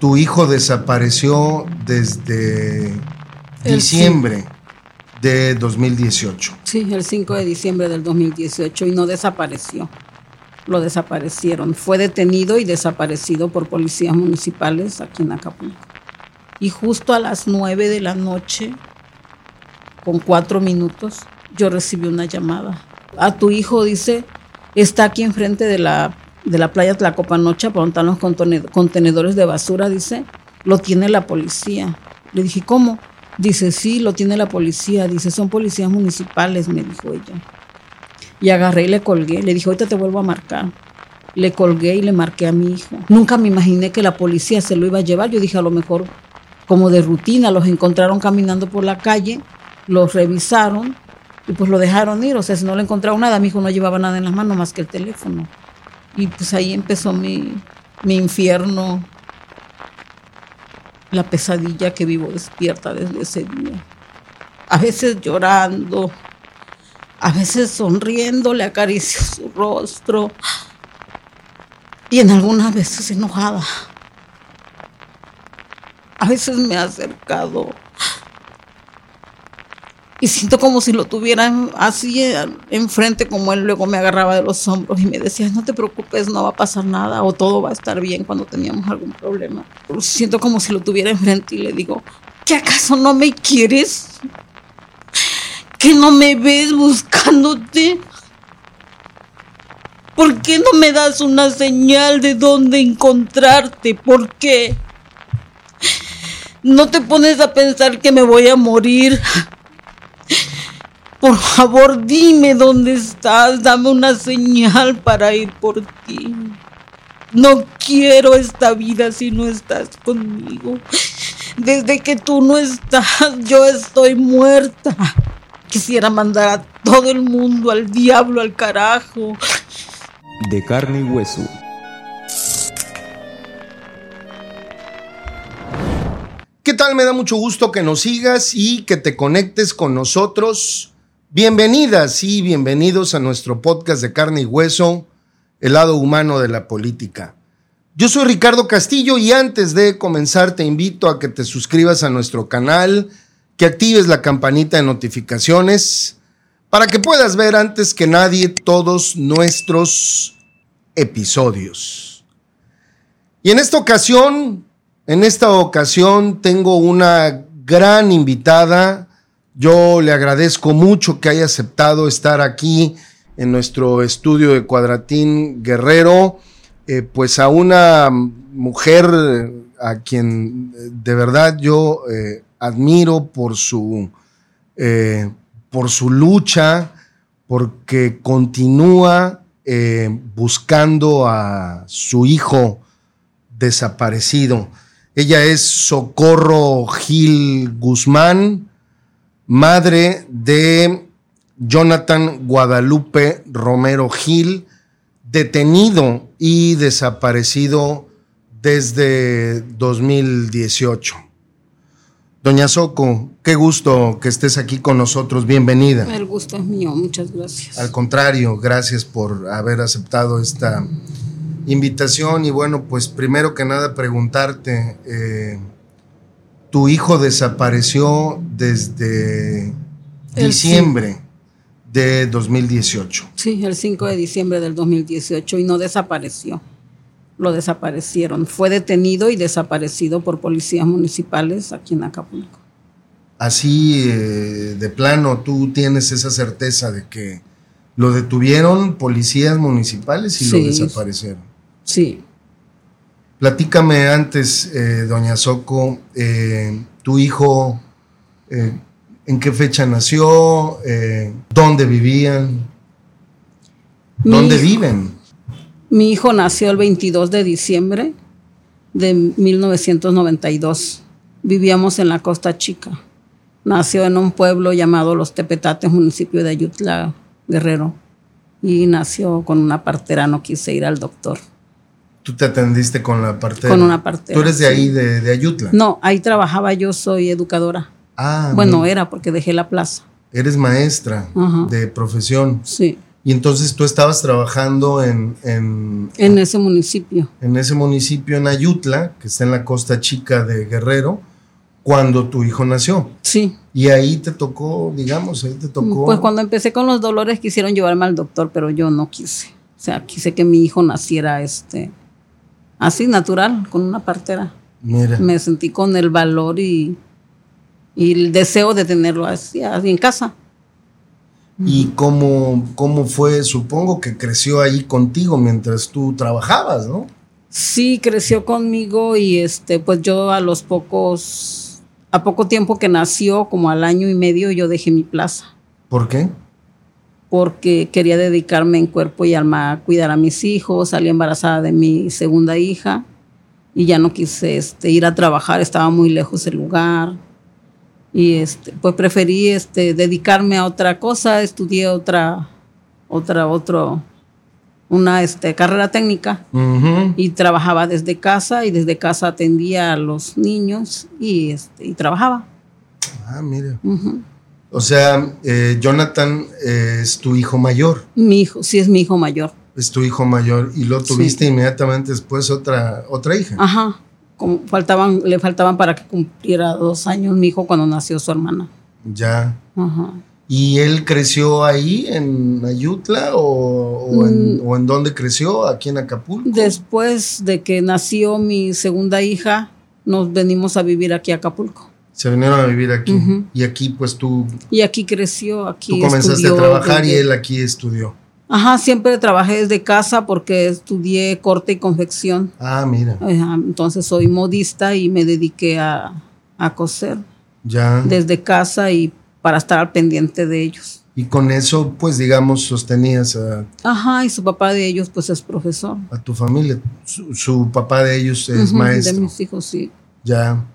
Tu hijo desapareció desde diciembre de 2018. Sí, el 5 de diciembre del 2018 y no desapareció. Lo desaparecieron. Fue detenido y desaparecido por policías municipales aquí en Acapulco. Y justo a las 9 de la noche, con cuatro minutos, yo recibí una llamada. A tu hijo, dice, está aquí enfrente de la, de la playa Tlacopanocha, por donde están los contenedores de basura, dice, lo tiene la policía. Le dije, ¿cómo? Dice, sí, lo tiene la policía. Dice, son policías municipales, me dijo ella. Y agarré y le colgué. Le dije, ahorita te vuelvo a marcar. Le colgué y le marqué a mi hijo. Nunca me imaginé que la policía se lo iba a llevar. Yo dije, a lo mejor como de rutina, los encontraron caminando por la calle, los revisaron y pues lo dejaron ir. O sea, si no le encontraron nada, mi hijo no llevaba nada en las manos más que el teléfono. Y pues ahí empezó mi, mi infierno la pesadilla que vivo despierta desde ese día. A veces llorando, a veces sonriendo, le acaricio su rostro y en algunas veces enojada. A veces me ha acercado y siento como si lo tuviera así enfrente como él luego me agarraba de los hombros y me decía, no te preocupes, no va a pasar nada o todo va a estar bien cuando teníamos algún problema. Siento como si lo tuviera enfrente y le digo, ¿qué acaso no me quieres? ¿Que no me ves buscándote? ¿Por qué no me das una señal de dónde encontrarte? ¿Por qué? No te pones a pensar que me voy a morir. Por favor, dime dónde estás, dame una señal para ir por ti. No quiero esta vida si no estás conmigo. Desde que tú no estás, yo estoy muerta. Quisiera mandar a todo el mundo al diablo, al carajo. De carne y hueso. ¿Qué tal? Me da mucho gusto que nos sigas y que te conectes con nosotros Bienvenidas y bienvenidos a nuestro podcast de carne y hueso, el lado humano de la política. Yo soy Ricardo Castillo y antes de comenzar te invito a que te suscribas a nuestro canal, que actives la campanita de notificaciones para que puedas ver antes que nadie todos nuestros episodios. Y en esta ocasión, en esta ocasión tengo una gran invitada yo le agradezco mucho que haya aceptado estar aquí en nuestro estudio de Cuadratín Guerrero, eh, pues a una mujer a quien eh, de verdad yo eh, admiro por su, por su lucha, porque continúa buscando a su hijo desaparecido. Ella es Socorro Gil Guzmán madre de Jonathan Guadalupe Romero Gil, detenido y desaparecido desde 2018. Doña Soco, qué gusto que estés aquí con nosotros. Bienvenida. El gusto es mío, muchas gracias. Al contrario, gracias por haber aceptado esta invitación. Y bueno, pues primero que nada preguntarte, eh, tu hijo desapareció desde diciembre de 2018. Sí, el 5 de diciembre del 2018 y no desapareció. Lo desaparecieron. Fue detenido y desaparecido por policías municipales aquí en Acapulco. Así eh, de plano, tú tienes esa certeza de que lo detuvieron policías municipales y lo desaparecieron. Sí. Platícame antes, eh, doña Soco, eh, tu hijo, eh, en qué fecha nació, dónde vivían, dónde viven. Mi hijo nació el 22 de diciembre de 1992. Vivíamos en la Costa Chica. Nació en un pueblo llamado Los Tepetates, municipio de Ayutla, Guerrero. Y nació con una partera, no quise ir al doctor. Tú te atendiste con la parte. Con una parte. ¿Tú eres de ahí, de, Ayutla? No, ahí trabajaba yo, soy educadora. Ah. Bueno, era porque dejé la plaza. Eres maestra de profesión. Sí. Y entonces tú estabas trabajando en, en, En ese municipio. en ese municipio en Ayutla, que está en la costa chica de Guerrero, cuando tu hijo nació. Sí. Y ahí te tocó, digamos, ahí te tocó. Pues cuando empecé con los dolores quisieron llevarme al doctor, pero yo no quise. O sea, quise que mi hijo naciera este así natural, con una partera. Mira. Me sentí con el valor y, y el deseo de tenerlo así, así en casa. ¿Y cómo, cómo fue? Supongo que creció ahí contigo mientras tú trabajabas, ¿no? Sí, creció conmigo y este, pues yo a los pocos, a poco tiempo que nació, como al año y medio, yo dejé mi plaza. ¿Por qué? Porque quería dedicarme en cuerpo y alma a cuidar a mis hijos, salí embarazada de mi segunda hija y ya no quise este, ir a trabajar, estaba muy lejos el lugar y este, pues preferí este, dedicarme a otra cosa, estudié otra, otra, otro, una este, carrera técnica Ujú. y trabajaba desde casa y desde casa atendía a los niños y, este, y trabajaba. Ah, mira. Ujú. O sea, eh, Jonathan eh, es tu hijo mayor, Mi hijo, sí es mi hijo mayor. es tu hijo mayor y lo Sí. tuviste inmediatamente después otra, otra hija. Ajá. Como faltaban, le faltaban para que cumpliera dos años mi hijo cuando nació su hermana. Ya. Ajá. ¿Y él creció ahí en Ayutla o, o en, Mm. o en dónde creció? ¿Aquí en Acapulco? Después de que nació mi segunda hija, nos venimos a vivir aquí a Acapulco. Se vinieron a vivir aquí. Ujú. Y aquí pues tú, Y aquí creció, aquí tú comenzaste a estudió trabajar y él aquí estudió. Ajá, siempre trabajé desde casa porque estudié corte y confección. Ah, mira, Ajá, Entonces soy modista y me dediqué a, a coser ya. desde casa y para estar al pendiente de ellos. Y con eso pues digamos sostenías a, Ajá, y su papá de ellos pues es profesor. a tu familia. Su, su papá de ellos es Ujú, maestro. De mis hijos, sí. Ya.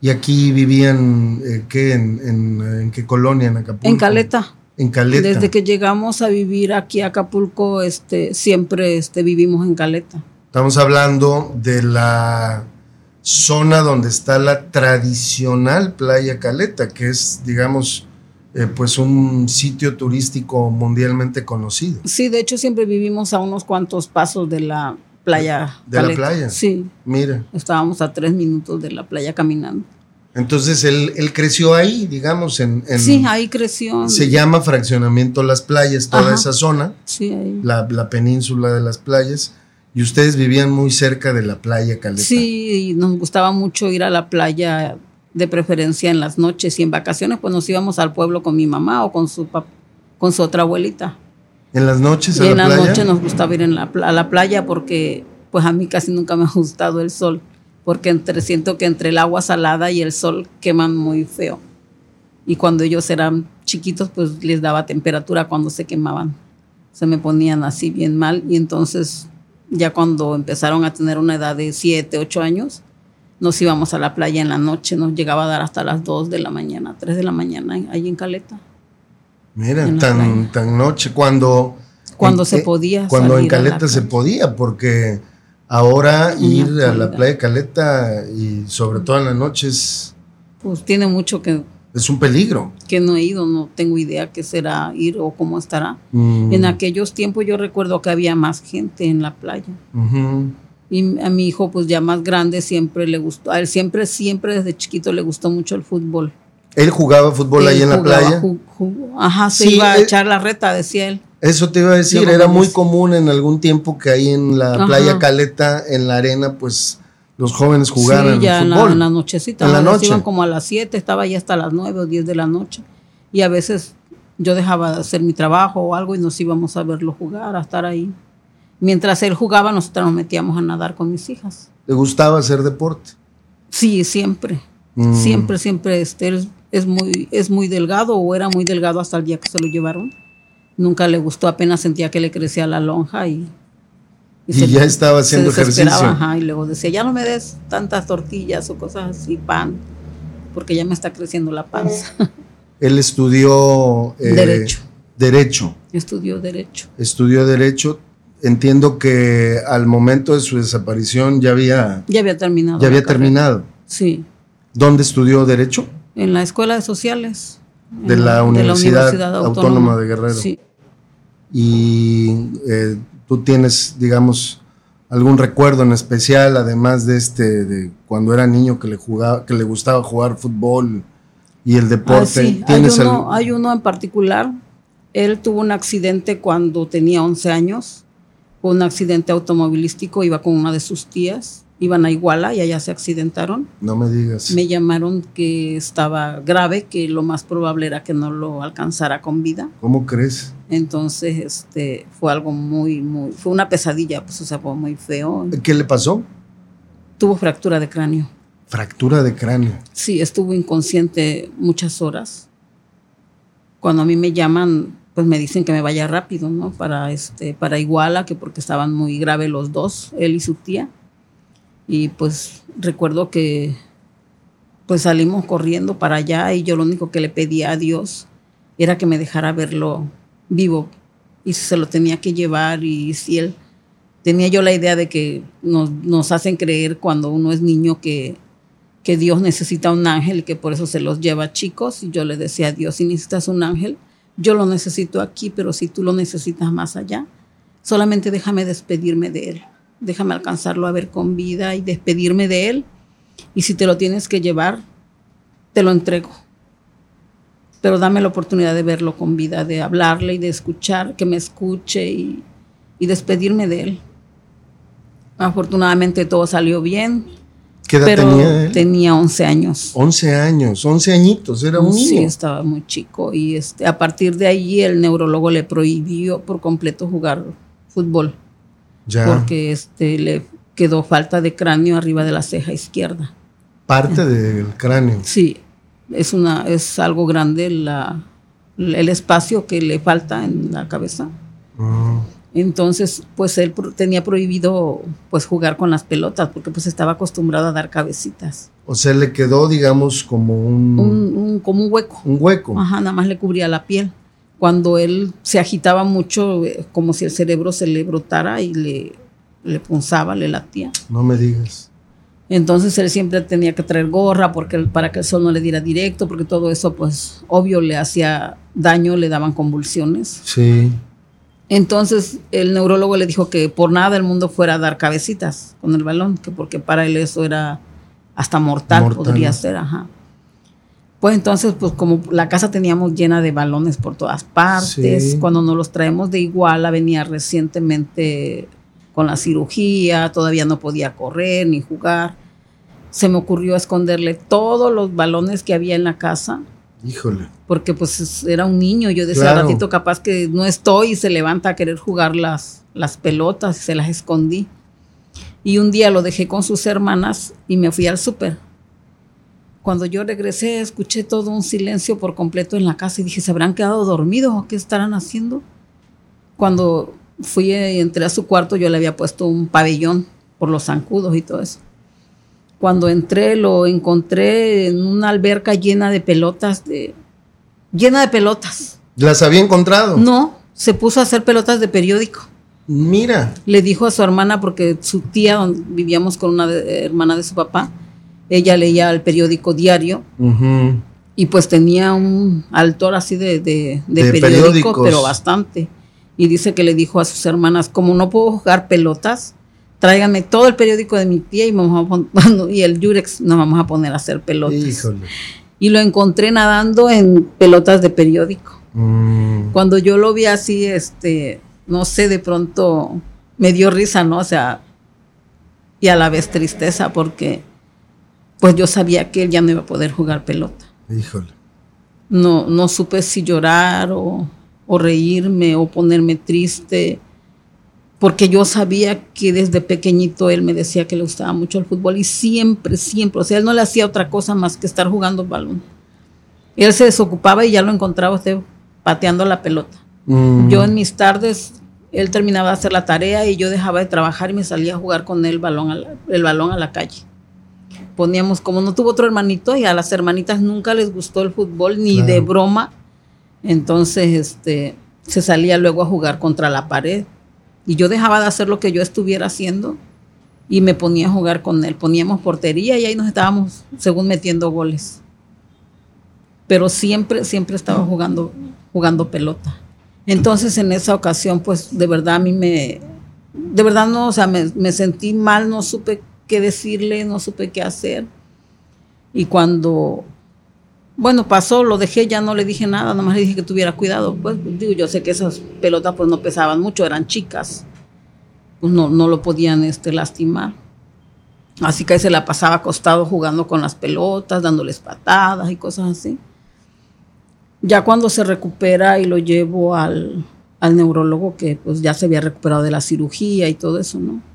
¿Y aquí vivían eh, qué? En, en, en qué colonia? En Acapulco. En Caleta. En Caleta. Desde que llegamos a vivir aquí a Acapulco, este, siempre este, vivimos en Caleta. Estamos hablando de la zona donde está la tradicional playa Caleta, que es, digamos, eh, pues un sitio turístico mundialmente conocido. Sí, de hecho siempre vivimos a unos cuantos pasos de la playa. ¿De la playa? Sí, Mira, estábamos a tres minutos de la playa caminando. entonces él, él creció ahí, digamos, en... en- sí, ahí creció. Se llama fraccionamiento Las Playas, toda Ajá. esa zona, Sí, ahí. la, la península de las playas, y ustedes vivían muy cerca de la playa Caleta. Sí, y nos gustaba mucho ir a la playa, de preferencia en las noches y en vacaciones, pues nos íbamos al pueblo con mi mamá o con su con su otra abuelita. ¿En las noches a Y en la la playa? noche nos gustaba ir en la, pla- a la playa porque pues a mí casi nunca me ha gustado el sol, porque entre, siento que entre el agua salada y el sol queman muy feo. Y cuando ellos eran chiquitos pues les daba temperatura cuando se quemaban. Se me ponían así bien mal y entonces ya cuando empezaron a tener una edad de 7, 8 años, nos íbamos a la playa en la noche, nos llegaba a dar hasta las 2 de la mañana, 3 de la mañana ahí en Caleta. Mira, tan, tan noche, cuando... Cuando en- se eh, podía Cuando en salir Caleta se podía, porque ahora ir a la playa de Caleta y sobre todo en la noche es, Pues tiene mucho que, es un peligro. que no he ido, no tengo idea qué será ir o cómo estará. Mm, En aquellos tiempos yo recuerdo que había más gente en la playa. ujú. Y a mi hijo, pues ya más grande, siempre le gustó, a él siempre, siempre desde chiquito le gustó mucho el fútbol. Él jugaba fútbol ahí Él en la playa. ajá, se Sí, iba a echar la reta, decía él. Eso te iba a decir, era muy común en algún tiempo que ahí en la Ajá. playa Caleta, en la arena, pues los jóvenes jugaran sí, ya en la, en la nochecita. En la noche. Iban como a las 7, estaba ya hasta las 9 o 10 de la noche. Y a veces yo dejaba de hacer mi trabajo o algo y nos íbamos a verlo jugar, a estar ahí. Mientras él jugaba, nosotros nos metíamos a nadar con mis hijas. Le gustaba hacer deporte. Sí, siempre. Mm. Siempre, siempre. Este, él es muy, es muy delgado o era muy delgado hasta el día que se lo llevaron. Nunca le gustó, apenas sentía que le crecía la lonja y. Y ya estaba se haciendo ejercicio. ajá, y luego decía, ya no me des tantas tortillas o cosas así, pan, porque ya me está creciendo la panza. Él estudió eh, Derecho. Derecho. Estudió Derecho. Estudió Derecho. Entiendo que al momento de su desaparición ya había, Ya había terminado. ya había carrera. terminado. Sí, ¿Dónde estudió Derecho? En la Escuela de Sociales. De la Universidad Autónoma de Guerrero. Sí. y eh, tú tienes, digamos, algún recuerdo en especial, además de este, de cuando era niño que le jugaba, que le gustaba jugar fútbol y el deporte. Ah, sí. hay, uno, hay uno en particular. Él tuvo un accidente cuando tenía 11 años, un accidente automovilístico, iba con una de sus tías iban a Iguala y allá se accidentaron. No me digas. Me llamaron que estaba grave, que lo más probable era que no lo alcanzara con vida. ¿Cómo crees? Entonces, este, fue algo muy, muy, fue una pesadilla, pues, o sea, fue muy feo. ¿Qué le pasó? Tuvo fractura de cráneo. Fractura de cráneo. Sí, estuvo inconsciente muchas horas. Cuando a mí me llaman, pues me dicen que me vaya rápido, ¿no? Para este, para Iguala, que porque estaban muy graves los dos, él y su tía y pues recuerdo que pues salimos corriendo para allá y yo lo único que le pedía a Dios era que me dejara verlo vivo y se lo tenía que llevar y si él tenía yo la idea de que nos, nos hacen creer cuando uno es niño que, que Dios necesita un ángel y que por eso se los lleva chicos y yo le decía a Dios si necesitas un ángel yo lo necesito aquí pero si tú lo necesitas más allá solamente déjame despedirme de él déjame alcanzarlo a ver con vida y despedirme de él. Y si te lo tienes que llevar, te lo entrego. Pero dame la oportunidad de verlo con vida, de hablarle y de escuchar, que me escuche y, despedirme de él. Afortunadamente todo salió bien. ¿Qué edad pero tenía él? Tenía 11 años. 11 años, 11 añitos, era un niño. Sí, estaba muy chico. Y este, a partir de ahí el neurólogo le prohibió por completo jugar fútbol porque este, le quedó falta de cráneo arriba de la ceja izquierda. Parte del cráneo. Sí, es, una, es algo grande la, el espacio que le falta en la cabeza. Ah. Entonces, pues él tenía prohibido pues jugar con las pelotas porque pues estaba acostumbrado a dar cabecitas. O sea, le quedó, digamos, como un... un como un hueco. Un hueco. Ajá, nada más le cubría la piel cuando él se agitaba mucho, eh, como si el cerebro se le brotara y le, le punzaba, le latía. No me digas. Entonces él siempre tenía que traer gorra porque, para que el sol no le diera directo, porque todo eso, pues, obvio, le hacía daño, le daban convulsiones. Sí. Entonces el neurólogo le dijo que por nada del mundo fuera a dar cabecitas con el balón, que porque para él eso era hasta mortal, mortal. podría ser, ajá. Pues entonces, pues como la casa teníamos llena de balones por todas partes, cuando nos los traemos de Iguala, venía recientemente con la cirugía, todavía no podía correr ni jugar. Se me ocurrió esconderle todos los balones que había en la casa. Híjole. Porque pues era un niño, yo decía, ratito capaz que no estoy y se levanta a querer jugar las, las pelotas y se las escondí. Y un día lo dejé con sus hermanas y me fui al súper cuando yo regresé, escuché todo un silencio por completo en la casa y dije, ¿se habrán quedado dormidos o qué estarán haciendo? Cuando fui y entré a su cuarto, yo le había puesto un pabellón por los zancudos y todo eso. Cuando entré, lo encontré en una alberca llena de pelotas, de, llena de pelotas. ¿Las había encontrado? No, se puso a hacer pelotas de periódico. Mira. Le dijo a su hermana, porque su tía, vivíamos con una hermana de su papá, ella leía el periódico diario y pues tenía un altor así de, de, periódico, pero bastante. Y dice que le dijo a sus hermanas, como no puedo jugar pelotas, tráiganme todo el periódico de mi tía y, y el Yurex nos vamos a poner a hacer pelotas. Y lo encontré nadando en pelotas de periódico. Mm. Cuando yo lo vi así, este, no sé, de pronto me dio risa, ¿no? O sea, y a la vez tristeza porque pues yo sabía que él ya no iba a poder jugar pelota. Híjole. No, no supe si llorar o, reírme o ponerme triste, porque yo sabía que desde pequeñito él me decía que le gustaba mucho el fútbol y siempre, siempre, o sea, él no le hacía otra cosa más que estar jugando balón. Él se desocupaba y ya lo encontraba usted pateando la pelota. Mm. Yo en mis tardes, él terminaba de hacer la tarea y yo dejaba de trabajar y me salía a jugar con él balón el balón a la calle poníamos, como no tuvo otro hermanito y a las hermanitas nunca les gustó el fútbol ni de broma, entonces este, se salía luego a jugar contra la pared y yo dejaba de hacer lo que yo estuviera haciendo y me ponía a jugar con él. Poníamos portería y ahí nos estábamos, según metiendo goles. Pero siempre, siempre estaba jugando, jugando pelota. Entonces en esa ocasión, pues de verdad a mí me, de verdad no, o sea, me, me sentí mal, no supe qué decirle, no supe qué hacer. Y cuando, bueno, pasó, lo dejé, ya no le dije nada, nomás le dije que tuviera cuidado. Pues digo, yo sé que esas pelotas pues no pesaban mucho, eran chicas. Pues no, no lo podían este, lastimar. Así que ahí se la pasaba acostado jugando con las pelotas, dándoles patadas y cosas así. Ya cuando se recupera y lo llevo al, al neurólogo, que pues ya se había recuperado de la cirugía y todo eso, ¿no?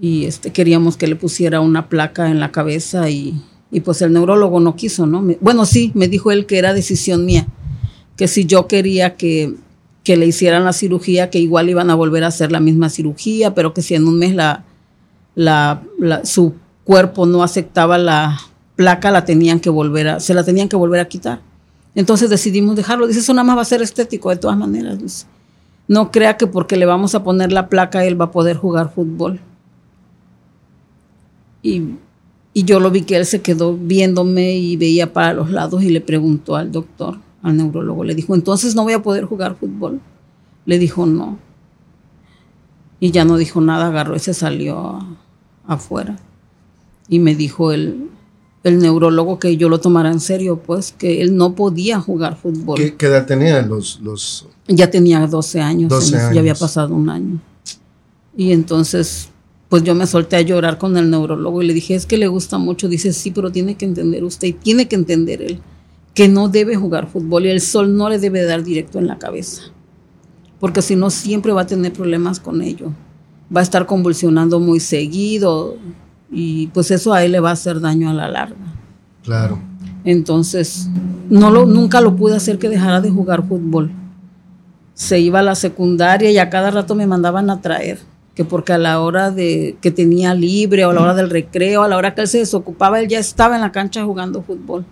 Y este, queríamos que le pusiera una placa en la cabeza y, y pues el neurólogo no quiso, ¿no? Me- bueno, sí, me dijo él que era decisión mía, que si yo quería que, que le hicieran la cirugía, que igual iban a volver a hacer la misma cirugía, pero que si en un mes la, la, su cuerpo no aceptaba la placa, la tenían que volver a, se la tenían que volver a quitar. Entonces decidimos dejarlo. Dice, eso nada más va a ser estético de todas maneras. No crea que porque le vamos a poner la placa él va a poder jugar fútbol. Y, y yo lo vi que él se quedó viéndome y veía para los lados y le preguntó al doctor, al neurólogo, le dijo, entonces no voy a poder jugar fútbol. Le dijo, no. Y ya no dijo nada, agarró y se salió afuera. Y me dijo el, el neurólogo que yo lo tomara en serio, pues que él no podía jugar fútbol. ¿Qué, qué edad tenían los, los Ya tenía 12 años, 12 en eso, ya había años. pasado un año. Y entonces, pues yo me solté a llorar con el neurólogo y le dije, es que le gusta mucho. Dice, sí, pero tiene que entender usted y tiene que entender él que no debe jugar fútbol y el sol no le debe dar directo en la cabeza. Porque si no, siempre va a tener problemas con ello. Va a estar convulsionando muy seguido y pues eso a él le va a hacer daño a la larga. Claro. Entonces, no lo, nunca lo pude hacer que dejara de jugar fútbol. Se iba a la secundaria y a cada rato me mandaban a traer, que porque a la hora de que tenía libre o a la hora del recreo, a la hora que él se desocupaba, él ya estaba en la cancha jugando fútbol.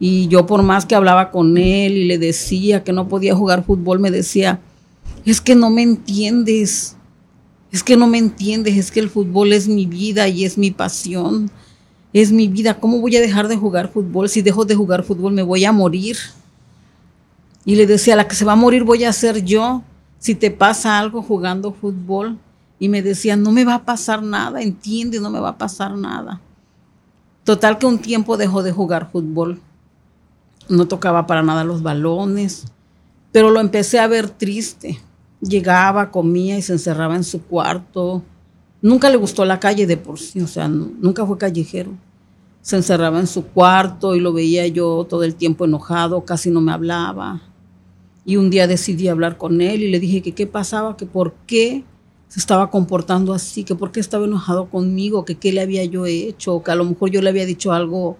Y yo por más que hablaba con él y le decía que no podía jugar fútbol, me decía, es que no me entiendes, es que no me entiendes, es que el fútbol es mi vida y es mi pasión es mi vida. ¿Cómo voy a dejar de jugar fútbol? Si dejo de jugar fútbol me voy a morir. Y le decía, la que se va a morir voy a ser yo si te pasa algo jugando fútbol. Y me decía, no me va a pasar nada, entiende, no me va a pasar nada. Total que un tiempo dejó de jugar fútbol. No tocaba para nada los balones, pero lo empecé a ver triste. Llegaba, comía y se encerraba en su cuarto. Nunca le gustó la calle de por sí, o sea, nu- nunca fue callejero. Se encerraba en su cuarto y lo veía yo todo el tiempo enojado, casi no me hablaba. Y un día decidí hablar con él y le dije que qué pasaba, que por qué se estaba comportando así, que por qué estaba enojado conmigo, que qué le había yo hecho, que a lo mejor yo le había dicho algo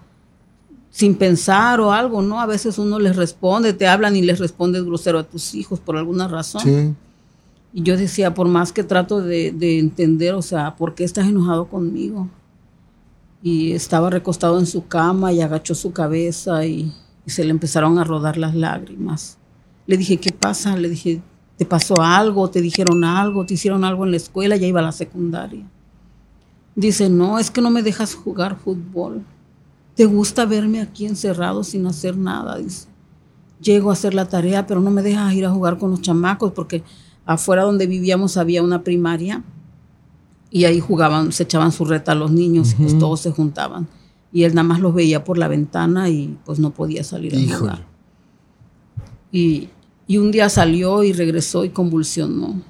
sin pensar o algo, ¿no? A veces uno les responde, te hablan y les respondes grosero a tus hijos por alguna razón. Sí. Y yo decía, por más que trato de, de entender, o sea, ¿por qué estás enojado conmigo? Y estaba recostado en su cama y agachó su cabeza y, y se le empezaron a rodar las lágrimas. Le dije, ¿qué pasa? Le dije, ¿te pasó algo? ¿Te dijeron algo? ¿Te hicieron algo en la escuela? Ya iba a la secundaria. Dice, no, es que no me dejas jugar fútbol. ¿Te gusta verme aquí encerrado sin hacer nada? Dice llego a hacer la tarea, pero no me dejas ir a jugar con los chamacos porque afuera donde vivíamos había una primaria y ahí jugaban, se echaban su reta los niños y pues todos se juntaban. Y él nada más los veía por la ventana y pues no podía salir a jugar. Y, y un día salió y regresó y convulsionó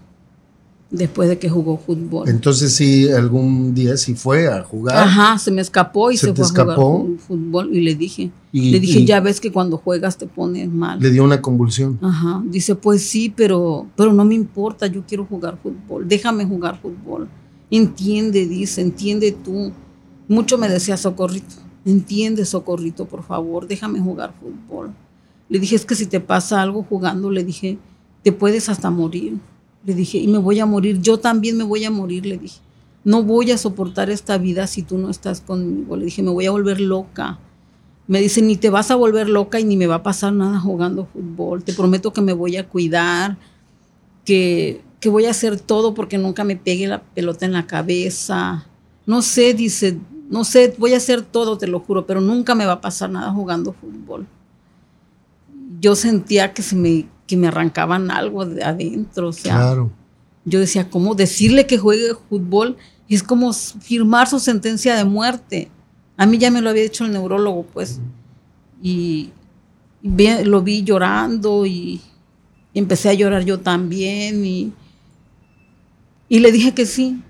después de que jugó fútbol. Entonces sí, algún día sí fue a jugar. Ajá, se me escapó y ¿Se fue a jugar fútbol y le dije, Y- le dije, y- ya ves que cuando juegas te pones mal. Le dio una convulsión. Ajá, dice, pues sí, pero, pero no me importa, yo quiero jugar fútbol, déjame jugar fútbol. Entiende, dice, entiende tú. Mucho me decía Socorrito, entiende Socorrito, por favor, déjame jugar fútbol. Le dije, es que si te pasa algo jugando, le dije, te puedes hasta morir. Le dije, y me voy a morir, yo también me voy a morir, le dije. No voy a soportar esta vida si tú no estás conmigo. Le dije, me voy a volver loca. Me dice, ni te vas a volver loca y ni me va a pasar nada jugando fútbol. Te prometo que me voy a cuidar, que, que voy a hacer todo porque nunca me pegue la pelota en la cabeza. No sé, dice, no sé, voy a hacer todo, te lo juro, pero nunca me va a pasar nada jugando fútbol. Yo sentía que se me que me arrancaban algo de adentro. O sea, Claro. yo decía, ¿cómo decirle que juegue fútbol? Es como firmar su sentencia de muerte. A mí ya me lo había dicho el neurólogo, pues. Y, y ve- lo vi llorando y, y empecé a llorar yo también. Y, y le dije que sí.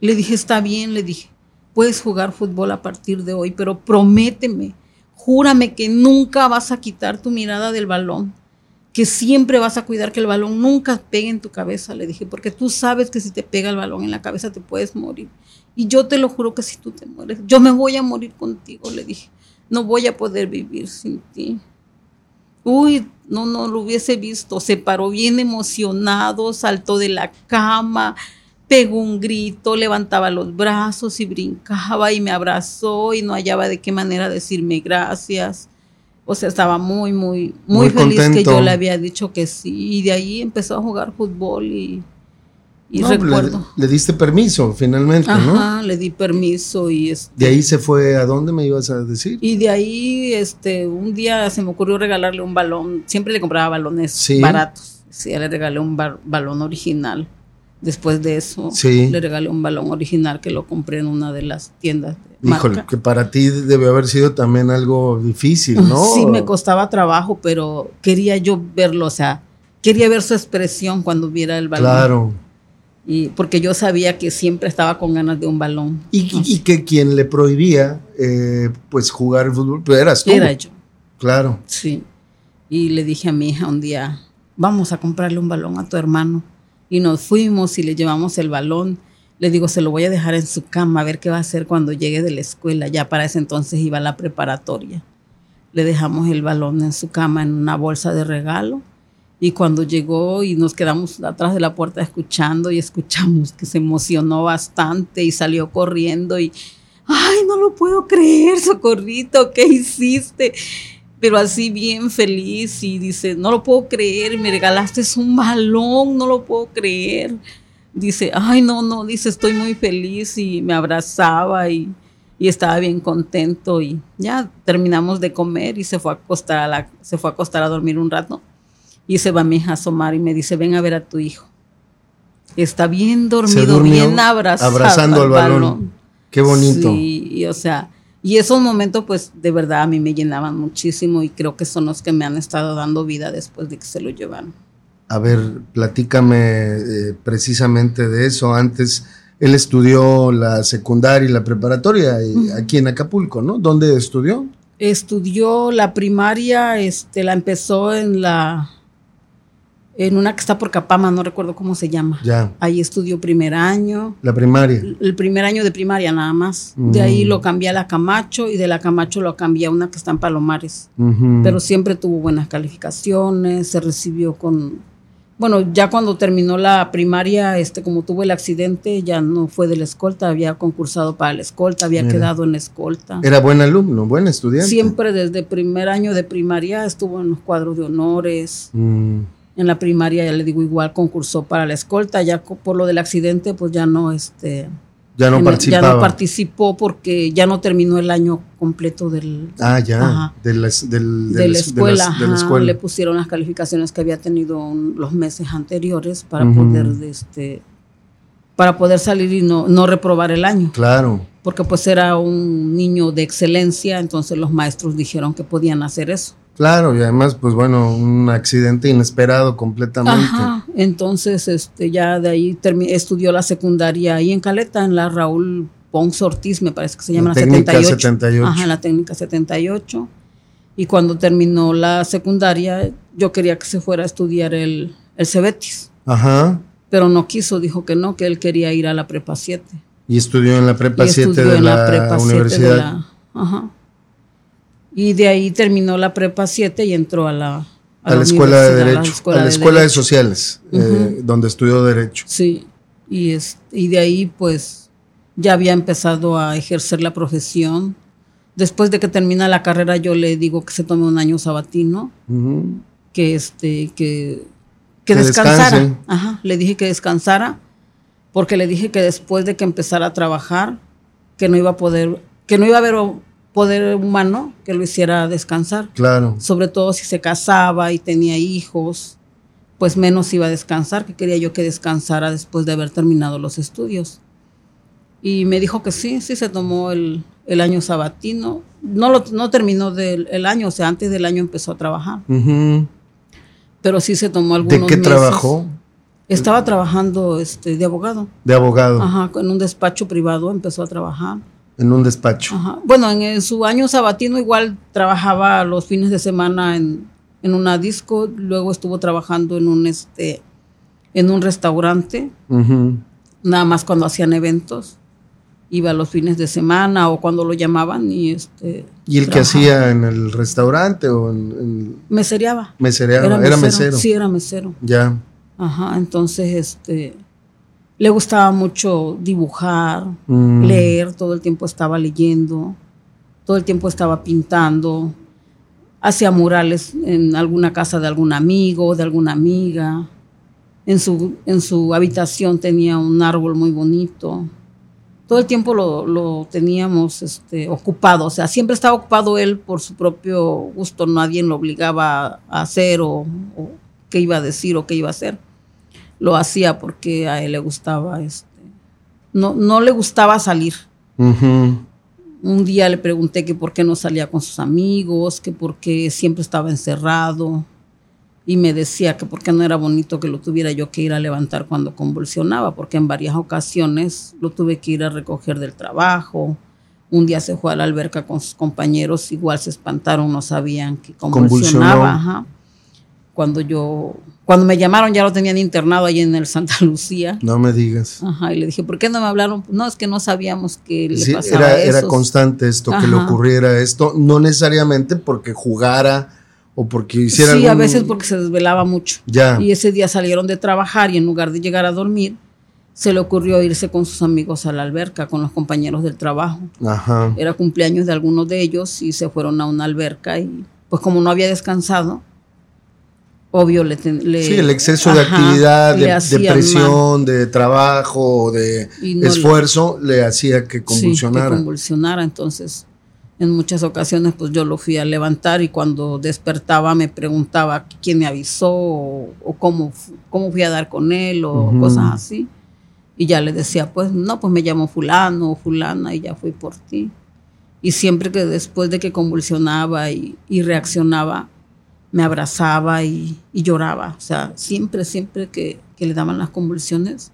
Le dije, está bien, le dije, puedes jugar fútbol a partir de hoy, pero prométeme, júrame que nunca vas a quitar tu mirada del balón, que siempre vas a cuidar que el balón nunca pegue en tu cabeza, le dije, porque tú sabes que si te pega el balón en la cabeza te puedes morir. Y yo te lo juro que si tú te mueres, yo me voy a morir contigo, le dije, no voy a poder vivir sin ti. Uy, no, no lo hubiese visto. Se paró bien emocionado, saltó de la cama, pegó un grito, levantaba los brazos y brincaba y me abrazó y no hallaba de qué manera decirme gracias. O sea, estaba muy, muy, muy, Muy feliz que yo le había dicho que sí. Y de ahí empezó a jugar fútbol y, y No, pues, recuerdo. Le, le diste permiso finalmente, ¿no? Ajá, le di permiso y este, De ahí se fue a dónde me ibas a decir. y de ahí, este, un día se me ocurrió regalarle un balón. Siempre le compraba balones Sí. baratos. Sí, le regalé un ba- balón original. Después de eso, Sí. le regalé un balón original que lo compré en una de las tiendas. de Híjole, marca. que para ti debe haber sido también algo difícil, ¿no? Sí, me costaba trabajo, pero quería yo verlo, o sea, quería ver su expresión cuando viera el balón. Claro. Y porque yo sabía que siempre estaba con ganas de un balón. Y, y- y que quien le prohibía, eh, pues, jugar el fútbol, pues eras tú. Era yo. Claro. Sí. Y le dije a mi hija un día, vamos a comprarle un balón a tu hermano. Y nos fuimos y le llevamos el balón. Le digo, se lo voy a dejar en su cama a ver qué va a hacer cuando llegue de la escuela. Ya para ese entonces iba a la preparatoria. Le dejamos el balón en su cama en una bolsa de regalo. Y cuando llegó y nos quedamos atrás de la puerta escuchando y escuchamos que se emocionó bastante y salió corriendo y, ay, no lo puedo creer, Socorrito, ¿qué hiciste? Pero así bien feliz y dice, no lo puedo creer, me regalaste un balón, no lo puedo creer. Dice, ay, no, no, dice, estoy muy feliz y me abrazaba y, y estaba bien contento y ya terminamos de comer y se fue a acostar a, la, se fue a, acostar a dormir un rato. Y se va mi hija a asomar y me dice, ven a ver a tu hijo. Está bien dormido, bien abrazado. abrazando al balón. Qué bonito. Sí, y, o sea, y esos momentos, pues de verdad a mí me llenaban muchísimo y creo que son los que me han estado dando vida después de que se lo llevaron. A ver, platícame eh, precisamente de eso. Antes, él estudió la secundaria y la preparatoria eh, aquí en Acapulco, ¿no? ¿Dónde estudió? Estudió la primaria, este, la empezó en la, en una que está por Capama, no recuerdo cómo se llama. Ya, Ahí estudió primer año, la primaria. el primer año de primaria nada más. De ahí Mm. lo cambié a la Camacho y de la Camacho lo cambié a una que está en Palomares. Pero siempre tuvo buenas calificaciones, se recibió con, bueno, ya cuando terminó la primaria, este, como tuvo el accidente, ya no fue de la escolta, había concursado para la escolta, había Mira. quedado en la escolta. Era buen alumno, buen estudiante. Siempre desde primer año de primaria estuvo en los cuadros de honores. Mm, En la primaria, ya le digo, igual concursó para la escolta, ya por lo del accidente, pues ya no, este, ya no ya participó porque ya no terminó el año completo del, ah, ya. De, las- del- de, la escuela, las- de la escuela. le pusieron las calificaciones que había tenido un- los meses anteriores para poder este para poder salir y no, no reprobar el año, Claro. porque pues era un niño de excelencia, entonces los maestros dijeron que podían hacer eso. Claro, y además, pues bueno, un accidente inesperado completamente. Ajá, entonces este ya de ahí estudió la secundaria ahí en Caleta, en la Raúl Pons Ortiz, me parece que se llama La la, técnica 78. 78. Ajá, la técnica 78. Y cuando terminó la secundaria, yo quería que se fuera a estudiar el, el Cebetis, Ajá. pero no quiso, dijo que no, que él quería ir a la prepa 7. Y estudió en la prepa y 7 estudió de en la, la prepa 7 universidad. de la... Ajá. Y de ahí terminó la prepa 7 y entró a la... a la escuela de a la Derecho. escuela a la de escuela de sociales, eh, donde estudió Derecho. Sí, y, es, y de ahí pues ya había empezado a ejercer la profesión. Después de que termina la carrera yo le digo que se tome un año sabatino, que este que, que, Que descansara. descanse. Ajá, le dije que descansara porque le dije que después de que empezara a trabajar que no iba a poder que no iba a haber poder humano que lo hiciera descansar Claro. sobre todo si se casaba y tenía hijos. pues menos iba a descansar, que quería yo que descansara después de haber terminado los estudios. Y me dijo que sí, sí se tomó el, el año sabatino. No, lo, no terminó del, el año, o sea, antes del año empezó a trabajar. Ujú. Pero sí se tomó algunos ¿De qué meses. trabajó? Estaba trabajando este, de abogado. De abogado, Ajá, en un despacho privado empezó a trabajar. En un despacho. Ajá. Bueno, en, en su año sabatino igual trabajaba los fines de semana en, en una disco, luego estuvo trabajando en un este en un restaurante, nada más cuando hacían eventos. Iba los fines de semana o cuando lo llamaban y este ¿Y el que hacía en el restaurante o en, en mesereaba. mesereaba? Era, mesero. Sí, era mesero. Ya. Ajá, entonces este le gustaba mucho dibujar, Mm. leer, todo el tiempo estaba leyendo, todo el tiempo estaba pintando, hacía murales en alguna casa de algún amigo, de alguna amiga. En su, en su habitación tenía un árbol muy bonito. Todo el tiempo lo, lo teníamos este, ocupado, o sea, siempre estaba ocupado él por su propio gusto, nadie lo obligaba a hacer o, o qué iba a decir o qué iba a hacer. Lo hacía porque a él le gustaba, este, no, no le gustaba salir. Un día le pregunté que por qué no salía con sus amigos, que por qué siempre estaba encerrado. Y me decía que por qué no era bonito que lo tuviera yo que ir a levantar cuando convulsionaba, porque en varias ocasiones lo tuve que ir a recoger del trabajo. Un día se fue a la alberca con sus compañeros, igual se espantaron, no sabían que convulsionaba. Ajá. Cuando yo, cuando me llamaron ya lo tenían internado ahí en el Santa Lucía. No me digas. Ajá, y le dije, ¿por qué no me hablaron? No, es que no sabíamos que le Sí, pasaba era, era constante esto, que le ocurriera esto, no necesariamente porque jugara o porque hiciera Sí, a veces porque se desvelaba mucho. Ya. Y ese día salieron de trabajar y en lugar de llegar a dormir, se le ocurrió irse con sus amigos a la alberca, con los compañeros del trabajo. Ajá. Era cumpleaños de algunos de ellos y se fueron a una alberca y pues como no había descansado, obvio le... le- Sí, el exceso de actividad, de, de hacían mal. presión, de trabajo, de no esfuerzo, le hacía que Sí, convulsionara. que convulsionara. Entonces, en muchas ocasiones, pues yo lo fui a levantar y cuando despertaba me preguntaba quién me avisó o, o cómo, cómo fui a dar con él o Ujú. cosas así. Y ya le decía, pues no, pues me llamo fulano o fulana y ya fui por ti. Y siempre que después de que convulsionaba y, y reaccionaba, me abrazaba y, y lloraba. O sea, siempre, siempre que, que le daban las convulsiones,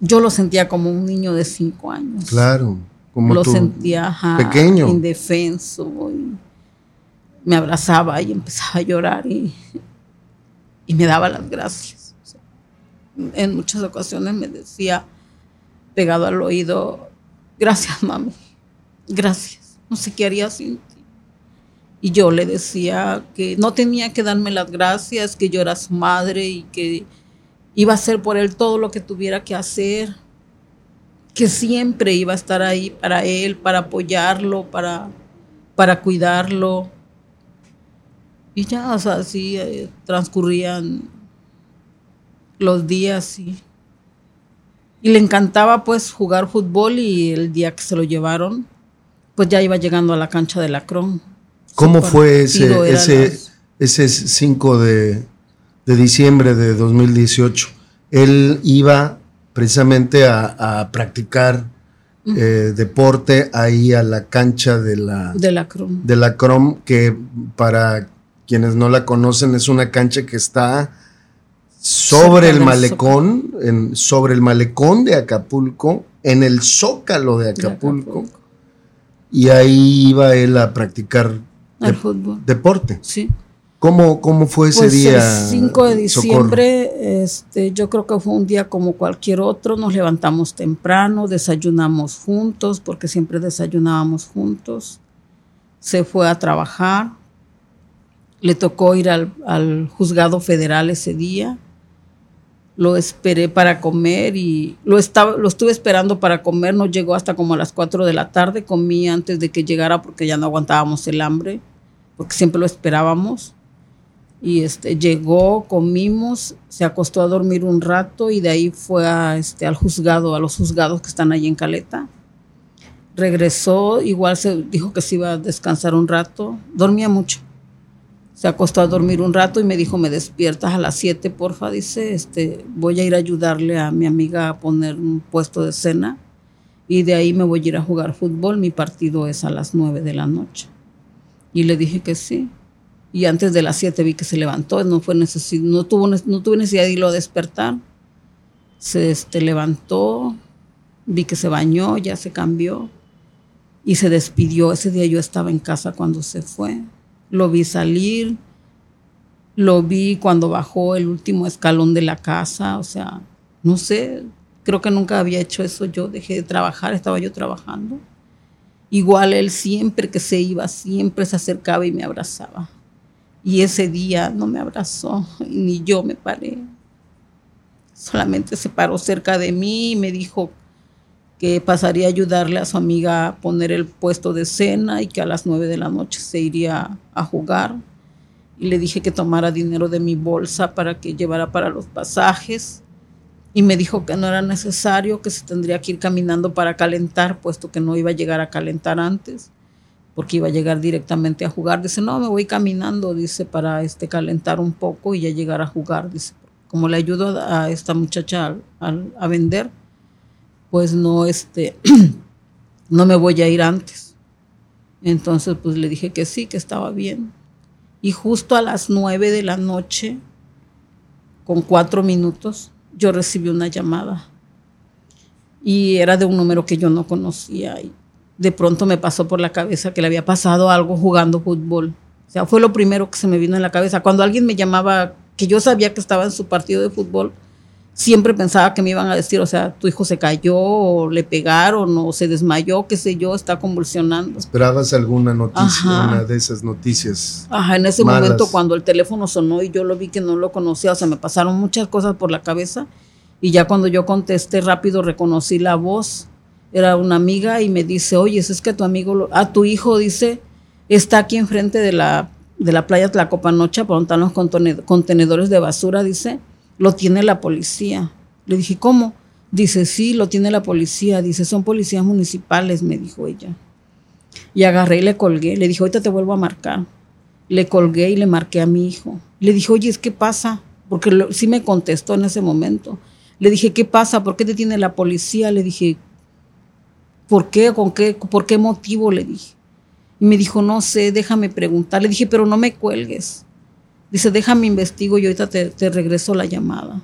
yo lo sentía como un niño de cinco años. Claro, como lo tú. sentía ajá, pequeño. indefenso. y me abrazaba y empezaba a llorar y, y me daba las gracias. O sea, en muchas ocasiones me decía, pegado al oído, gracias mami, gracias, no sé qué haría sin ti. Y yo le decía que no tenía que darme las gracias, que yo era su madre y que iba a hacer por él todo lo que tuviera que hacer, que siempre iba a estar ahí para él, para apoyarlo, para, para cuidarlo. Y ya, o sea, así eh, transcurrían los días y, y le encantaba pues jugar fútbol y el día que se lo llevaron, pues ya iba llegando a la cancha de la Cron. ¿Cómo fue ese, ese, ese 5 de, de diciembre de 2018? Él iba precisamente a, a practicar eh, deporte ahí a la cancha de la, de la Cron. de la Crom, que para quienes no la conocen es una cancha que está sobre el malecón, en, sobre el malecón de Acapulco, en el zócalo de de Acapulco, y ahí iba él a practicar Al de- fútbol. deporte. Sí. ¿Cómo, cómo fue ese Pues día? el 5 de Socorro? diciembre, este, yo creo que fue un día como cualquier otro. Nos levantamos temprano, desayunamos juntos, porque siempre desayunábamos juntos. Se fue a trabajar. Le tocó ir al, al juzgado federal ese día. Lo esperé para comer y lo, estaba, lo estuve esperando para comer. No llegó hasta como a las 4 de la tarde. Comí antes de que llegara porque ya no aguantábamos el hambre, porque siempre lo esperábamos. Y este, llegó, comimos, se acostó a dormir un rato y de ahí fue este, al juzgado, a los juzgados que están allí en Caleta. Regresó, igual se dijo que se iba a descansar un rato, dormía mucho. Se acostó a dormir un rato y me dijo, me despiertas a las 7, porfa, dice, este, voy a ir a ayudarle a mi amiga a poner un puesto de cena y de ahí me voy a ir a jugar fútbol, mi partido es a las 9 de la noche. Y le dije que sí. Y antes de las 7 vi que se levantó, no, fue no, tuvo, no tuve necesidad de irlo a despertar. Se este, levantó, vi que se bañó, ya se cambió y se despidió. Ese día yo estaba en casa cuando se fue. Lo vi salir, lo vi cuando bajó el último escalón de la casa, o sea, no sé, creo que nunca había hecho eso yo, dejé de trabajar, estaba yo trabajando. Igual él siempre que se iba, siempre se acercaba y me abrazaba. Y ese día no me abrazó, ni yo me paré. Solamente se paró cerca de mí y me dijo que pasaría a ayudarle a su amiga a poner el puesto de cena y que a las nueve de la noche se iría a jugar. Y le dije que tomara dinero de mi bolsa para que llevara para los pasajes. Y me dijo que no era necesario, que se tendría que ir caminando para calentar, puesto que no iba a llegar a calentar antes, porque iba a llegar directamente a jugar. Dice, no, me voy caminando, dice, para este, calentar un poco y ya llegar a jugar. Dice, como le ayudo a esta muchacha a vender, pues no, este, no me voy a ir antes. Entonces, pues le dije que sí, que estaba bien. Y justo a las nueve de la noche, con cuatro minutos, yo recibí una llamada. Y era de un número que yo no conocía. Y de pronto me pasó por la cabeza que le había pasado algo jugando fútbol. O sea, fue lo primero que se me vino en la cabeza. Cuando alguien me llamaba, que yo sabía que estaba en su partido de fútbol, siempre pensaba que me iban a decir, o sea, tu hijo se cayó, o le pegaron, o se desmayó, qué sé yo, está convulsionando. ¿Esperabas alguna noticia, una de esas noticias? Ajá, en ese momento cuando el teléfono sonó y yo lo vi que no lo conocía, o sea, me pasaron muchas cosas por la cabeza y ya cuando yo contesté rápido reconocí la voz, era una amiga y me dice, oye, es que tu amigo, a ah, tu hijo dice, está aquí enfrente de la, de la playa Tlacopanocha, por donde están los contenedores de basura, dice, lo tiene la policía. Le dije, ¿cómo? Dice, sí, lo tiene la policía. Dice, son policías municipales, me dijo ella. Y agarré y le colgué. Le dije, ahorita te vuelvo a marcar. Le colgué y le marqué a mi hijo. Le dije, oye, ¿qué pasa? Porque sí me contestó en ese momento. Le dije, ¿qué pasa? ¿Por qué te tiene la policía? Le dije, ¿por qué? ¿Con qué? ¿Por qué motivo? Le dije. Y me dijo, no sé, déjame preguntar. Le dije, pero no me cuelgues. Dice, déjame investigo y ahorita te, te regreso la llamada.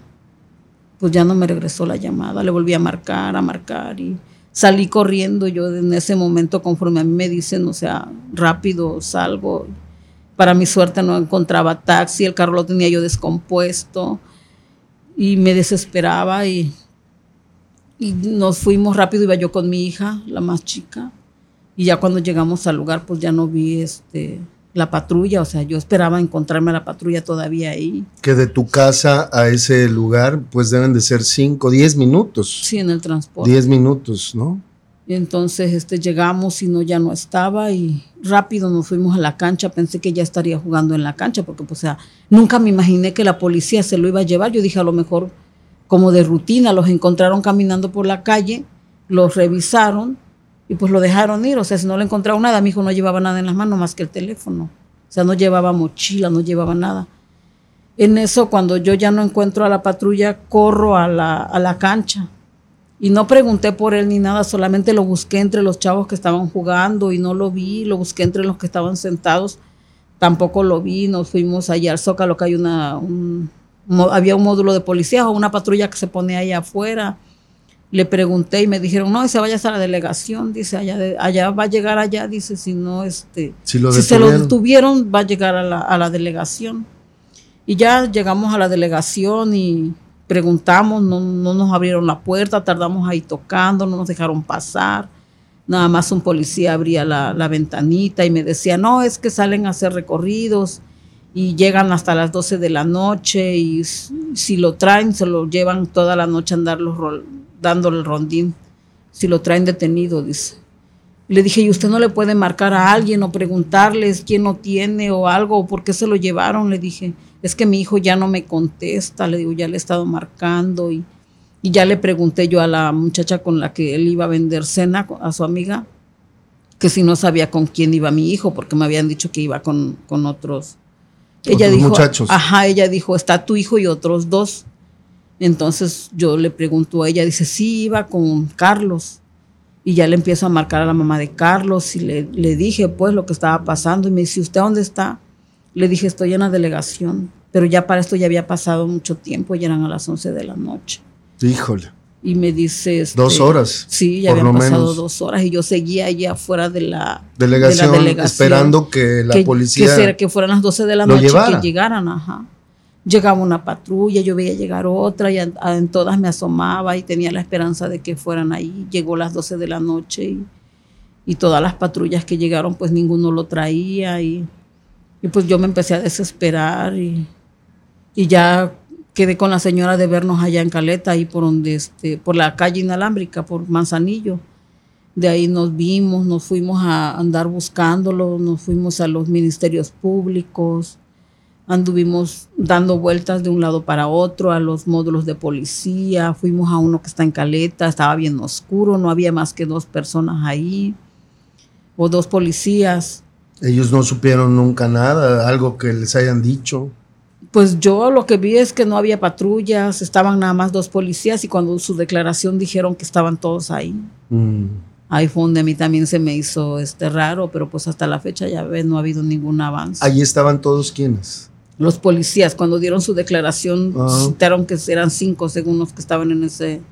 Pues ya no me regresó la llamada, le volví a marcar, a marcar y salí corriendo. Yo en ese momento, conforme a mí me dicen, o sea, rápido salgo. Para mi suerte no encontraba taxi, el carro lo tenía yo descompuesto y me desesperaba y, y nos fuimos rápido, iba yo con mi hija, la más chica, y ya cuando llegamos al lugar, pues ya no vi este la patrulla, o sea, yo esperaba encontrarme a la patrulla todavía ahí. Que de tu casa a ese lugar, pues deben de ser 5, 10 minutos. Sí, en el transporte. 10 minutos, ¿no? Y entonces este, llegamos y no, ya no estaba y rápido nos fuimos a la cancha. Pensé que ya estaría jugando en la cancha porque, pues, o sea, nunca me imaginé que la policía se lo iba a llevar. Yo dije, a lo mejor como de rutina, los encontraron caminando por la calle, los revisaron y pues lo dejaron ir. O sea, si no le encontraron nada, mi hijo no llevaba nada en las manos más que el teléfono. O sea, no llevaba mochila, no llevaba nada. En eso, cuando yo ya no encuentro a la patrulla, corro a la, a la cancha. Y no pregunté por él ni nada, solamente lo busqué entre los chavos que estaban jugando y no lo vi, lo busqué entre los que estaban sentados, tampoco lo vi, nos fuimos allá al Zócalo, que hay una, había un módulo de policía o una patrulla que se pone ahí afuera le pregunté y me dijeron, no, se vaya a la delegación, dice, allá, allá va a llegar allá, dice, si no, este, si, se lo detuvieron, va a llegar a la, a la, delegación. Y ya llegamos a la delegación y preguntamos, no, no, nos abrieron la puerta, tardamos ahí tocando, no nos dejaron pasar. Nada más un policía abría la, la ventanita y me decía, no, es que salen a hacer recorridos y llegan hasta las 12 de la noche y si lo traen se lo llevan toda la noche a andar los, dándole el rondín si lo traen detenido, dice. Le dije, ¿y usted no le puede marcar a alguien o preguntarles quién no tiene o algo o por qué se lo llevaron? Le dije, es que mi hijo ya no me contesta, le digo, ya le he estado marcando y, y ya le pregunté yo a la muchacha con la que él iba a vender cena, a su amiga, que si no sabía con quién iba mi hijo, porque me habían dicho que iba con, con otros Ella Otros dijo, muchachos. ajá, ella dijo, está tu hijo y otros dos. Entonces yo le pregunto a ella, dice, sí, iba con Carlos. Y ya le empiezo a marcar a la mamá de Carlos y le, le dije pues lo que estaba pasando. Y me dice, ¿usted dónde está? Le dije, estoy en la delegación. Pero ya para esto ya había pasado mucho tiempo, ya eran a las 11 de la noche. Híjole. Y me dice... este, Dos horas, Sí, ya habían pasado menos. dos horas y yo seguía allá afuera de la Delegación, de la delegación, esperando que la que, policía. Que, fueran las 12 de la noche llevara. que llegaran, ajá. Llegaba una patrulla, yo veía llegar otra y en todas me asomaba y tenía la esperanza de que fueran ahí. Llegó las 12 de la noche y, y todas las patrullas que llegaron pues ninguno lo traía y, y pues yo me empecé a desesperar y, y ya quedé con la señora de vernos allá en Caleta, ahí por donde este, por la calle inalámbrica, por Manzanillo. De ahí nos vimos, nos fuimos a andar buscándolo, nos fuimos a los ministerios públicos, anduvimos dando vueltas de un lado para otro a los módulos de policía, fuimos a uno que está en Caleta, estaba bien oscuro, no había más que dos personas ahí, o dos policías. Ellos no supieron nunca nada, algo que les hayan dicho. Pues yo lo que vi es que no había patrullas, estaban nada más dos policías y cuando su declaración dijeron que estaban todos ahí. Mm. Ahí fue donde a mí también se me hizo este raro, pero pues hasta la fecha ya ves, no ha habido ningún avance. Allí estaban todos quienes. Los policías cuando dieron su declaración citaron que eran cinco según los que estaban en ese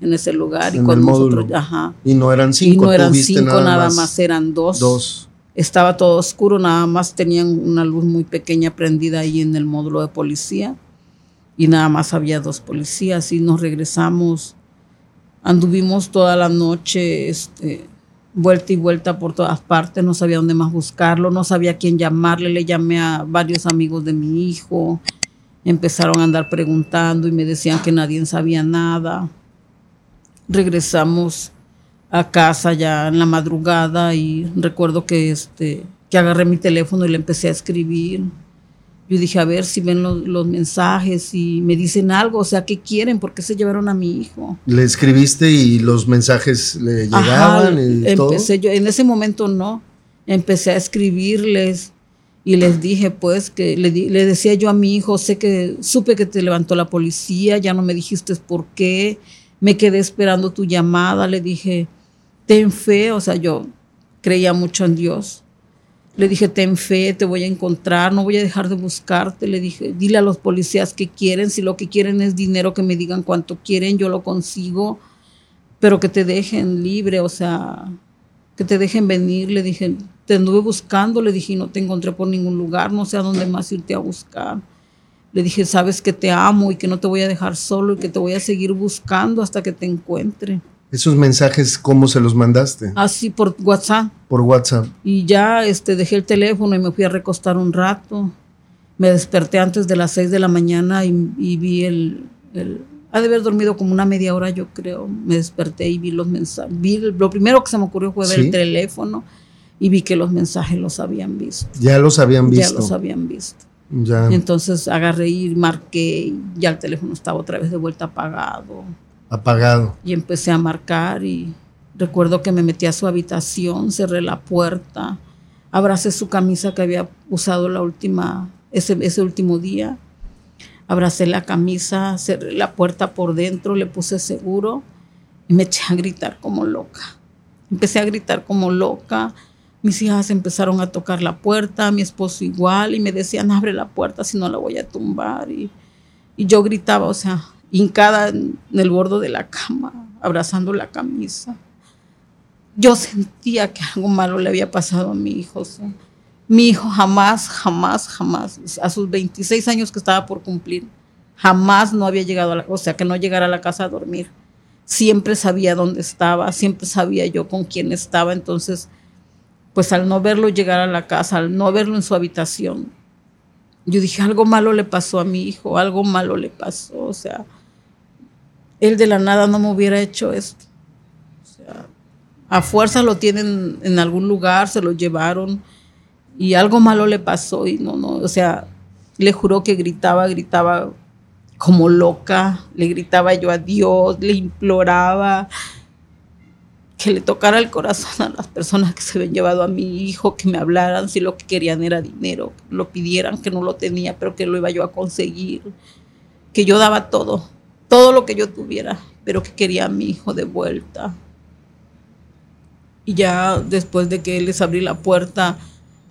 en ese lugar y En el nosotros, ajá. Y no eran cinco, y no eran tuviste cinco, nada, más. eran dos. Dos. Estaba todo oscuro, nada más tenían una luz muy pequeña prendida ahí en el módulo de policía y nada más había dos policías y nos regresamos. Anduvimos toda la noche, este, vuelta y vuelta por todas partes, no sabía dónde más buscarlo, no sabía a quién llamarle, le llamé a varios amigos de mi hijo, empezaron a andar preguntando y me decían que nadie sabía nada. Regresamos a casa ya en la madrugada y recuerdo que este que agarré mi teléfono y le empecé a escribir. Yo dije, a ver si ven los, los mensajes y me dicen algo, o sea, ¿qué quieren? ¿Por qué se llevaron a mi hijo? Le escribiste y los mensajes le Ajá, llegaban y todo. empecé yo, en ese momento no, empecé a escribirles y les dije pues que le, le decía yo a mi hijo, sé que supe que te levantó la policía, ya no me dijiste por qué, me quedé esperando tu llamada, le dije, ten fe, o sea, yo creía mucho en Dios. Le dije, ten fe, te voy a encontrar, no voy a dejar de buscarte. Le dije, dile a los policías que quieren, si lo que quieren es dinero, que me digan cuánto quieren, yo lo consigo, pero que te dejen libre, o sea, que te dejen venir. Le dije, te anduve buscando, le dije, no te encontré por ningún lugar, no sé a dónde más irte a buscar. Le dije, sabes que te amo y que no te voy a dejar solo y que te voy a seguir buscando hasta que te encuentre. Esos mensajes, ¿cómo se los mandaste? Así por WhatsApp. Por WhatsApp. Y ya este, dejé el teléfono y me fui a recostar un rato. Me desperté antes de las 6 de la mañana y, y vi el, el... Ha de haber dormido como una media hora, yo creo. Me desperté y vi los mensajes. Vi, lo primero que se me ocurrió fue ver Sí. el teléfono y vi que los mensajes los habían visto. Ya los habían Ya visto. los habían visto. Ya Entonces agarré y marqué y ya el teléfono estaba otra vez de vuelta apagado. Apagado. Y empecé a marcar y recuerdo que me metí a su habitación, cerré la puerta, abracé su camisa que había usado la última, ese, ese último día. Abracé la camisa, cerré la puerta por dentro, le puse seguro y me eché a gritar como loca. Empecé a gritar como loca. Mis hijas empezaron a tocar la puerta, mi esposo igual, y me decían, abre la puerta, si no la voy a tumbar. Y, y yo gritaba, o sea, hincada en el borde de la cama, abrazando la camisa. Yo sentía que algo malo le había pasado a mi hijo. mi hijo jamás, jamás, jamás, a sus 26 años que estaba por cumplir, jamás no había llegado a la, o sea, que no llegara a la casa a dormir. Siempre sabía dónde estaba, siempre sabía yo con quién estaba, entonces, pues al no verlo llegar a la casa, al no verlo en su habitación, yo dije, algo malo le pasó a mi hijo, algo malo le pasó, o sea, él de la nada no me hubiera hecho esto. O sea, a fuerza lo tienen en algún lugar, se lo llevaron y algo malo le pasó y no, no, o sea, le juró que gritaba, gritaba como loca, le gritaba yo a Dios, le imploraba. que le tocara el corazón a las personas que se habían llevado a mi hijo, que me hablaran si lo que querían era dinero, lo pidieran, que no lo tenía, pero que lo iba yo a conseguir, que yo daba todo, todo lo que yo tuviera, pero que quería a mi hijo de vuelta. Y ya después de que les abrí la puerta,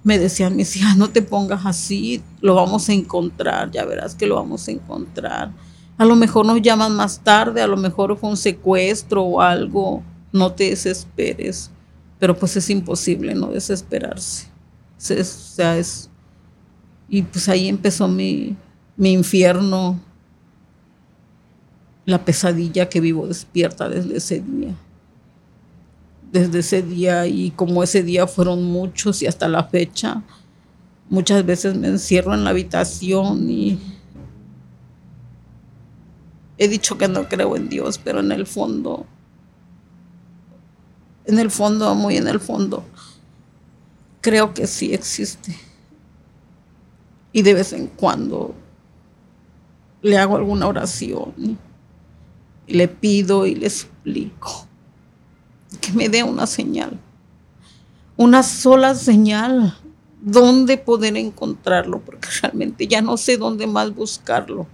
me decían mis hijas, no te pongas así, lo vamos a encontrar, ya verás que lo vamos a encontrar. A lo mejor nos llaman más tarde, a lo mejor fue un secuestro o algo no te desesperes, pero pues es imposible no desesperarse. o sea, es, y pues ahí empezó mi, mi infierno, la pesadilla que vivo despierta desde ese día. Desde ese día y como ese día fueron muchos y hasta la fecha, muchas veces me encierro en la habitación y he dicho que no creo en Dios, pero en el fondo en el fondo, muy en el fondo, creo que sí existe. Y de vez en cuando le hago alguna oración le pido y le suplico que me dé una señal, una sola señal, dónde poder encontrarlo, porque realmente ya no sé dónde más buscarlo.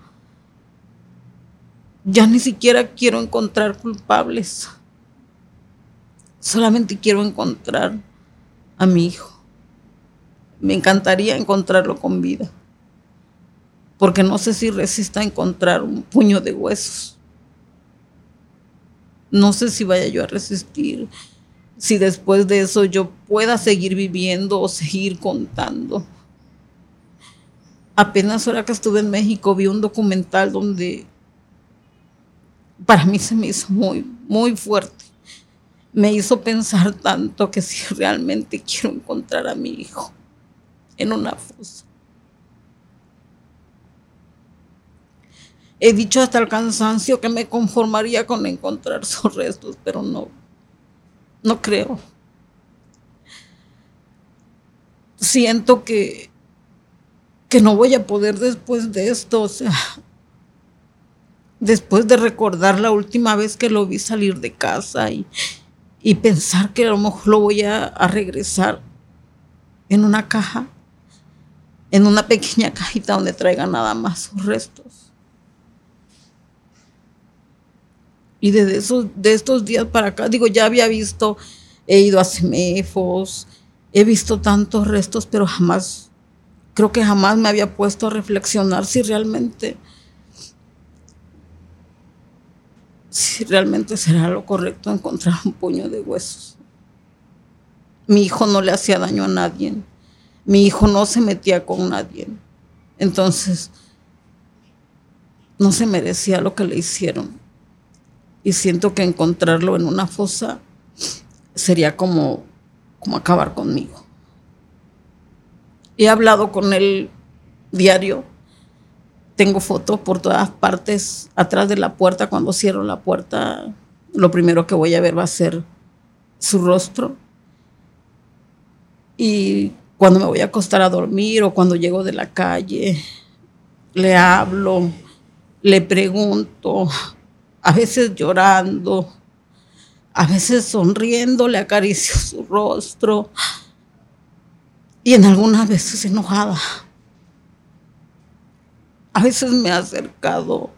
Ya ni siquiera quiero encontrar culpables. Solamente quiero encontrar a mi hijo. Me encantaría encontrarlo con vida. Porque no sé si resista encontrar un puño de huesos. No sé si vaya yo a resistir. Si después de eso yo pueda seguir viviendo o seguir contando. Apenas ahora que estuve en México vi un documental donde para mí se me hizo muy, muy fuerte me hizo pensar tanto que si realmente quiero encontrar a mi hijo en una fosa. He dicho hasta el cansancio que me conformaría con encontrar sus restos, pero no, no creo. Siento que, que no voy a poder después de esto, o sea, después de recordar la última vez que lo vi salir de casa y, y pensar que a lo mejor lo voy a, regresar en una caja, en una pequeña cajita donde traiga nada más sus restos. Y desde esos, de estos días para acá, digo, ya había visto, he ido a Semefos, he visto tantos restos, pero jamás, creo que jamás me había puesto a reflexionar si realmente si realmente será lo correcto encontrar un puño de huesos. Mi hijo no le hacía daño a nadie. Mi hijo no se metía con nadie. Entonces, no se merecía lo que le hicieron. Y siento que encontrarlo en una fosa sería como, como acabar conmigo. He hablado con él diario tengo fotos por todas partes, atrás de la puerta, cuando cierro la puerta, lo primero que voy a ver va a ser su rostro. Y cuando me voy a acostar a dormir o cuando llego de la calle, le hablo, le pregunto, a veces llorando, a veces sonriendo, le acaricio su rostro y en algunas veces enojada a veces me ha acercado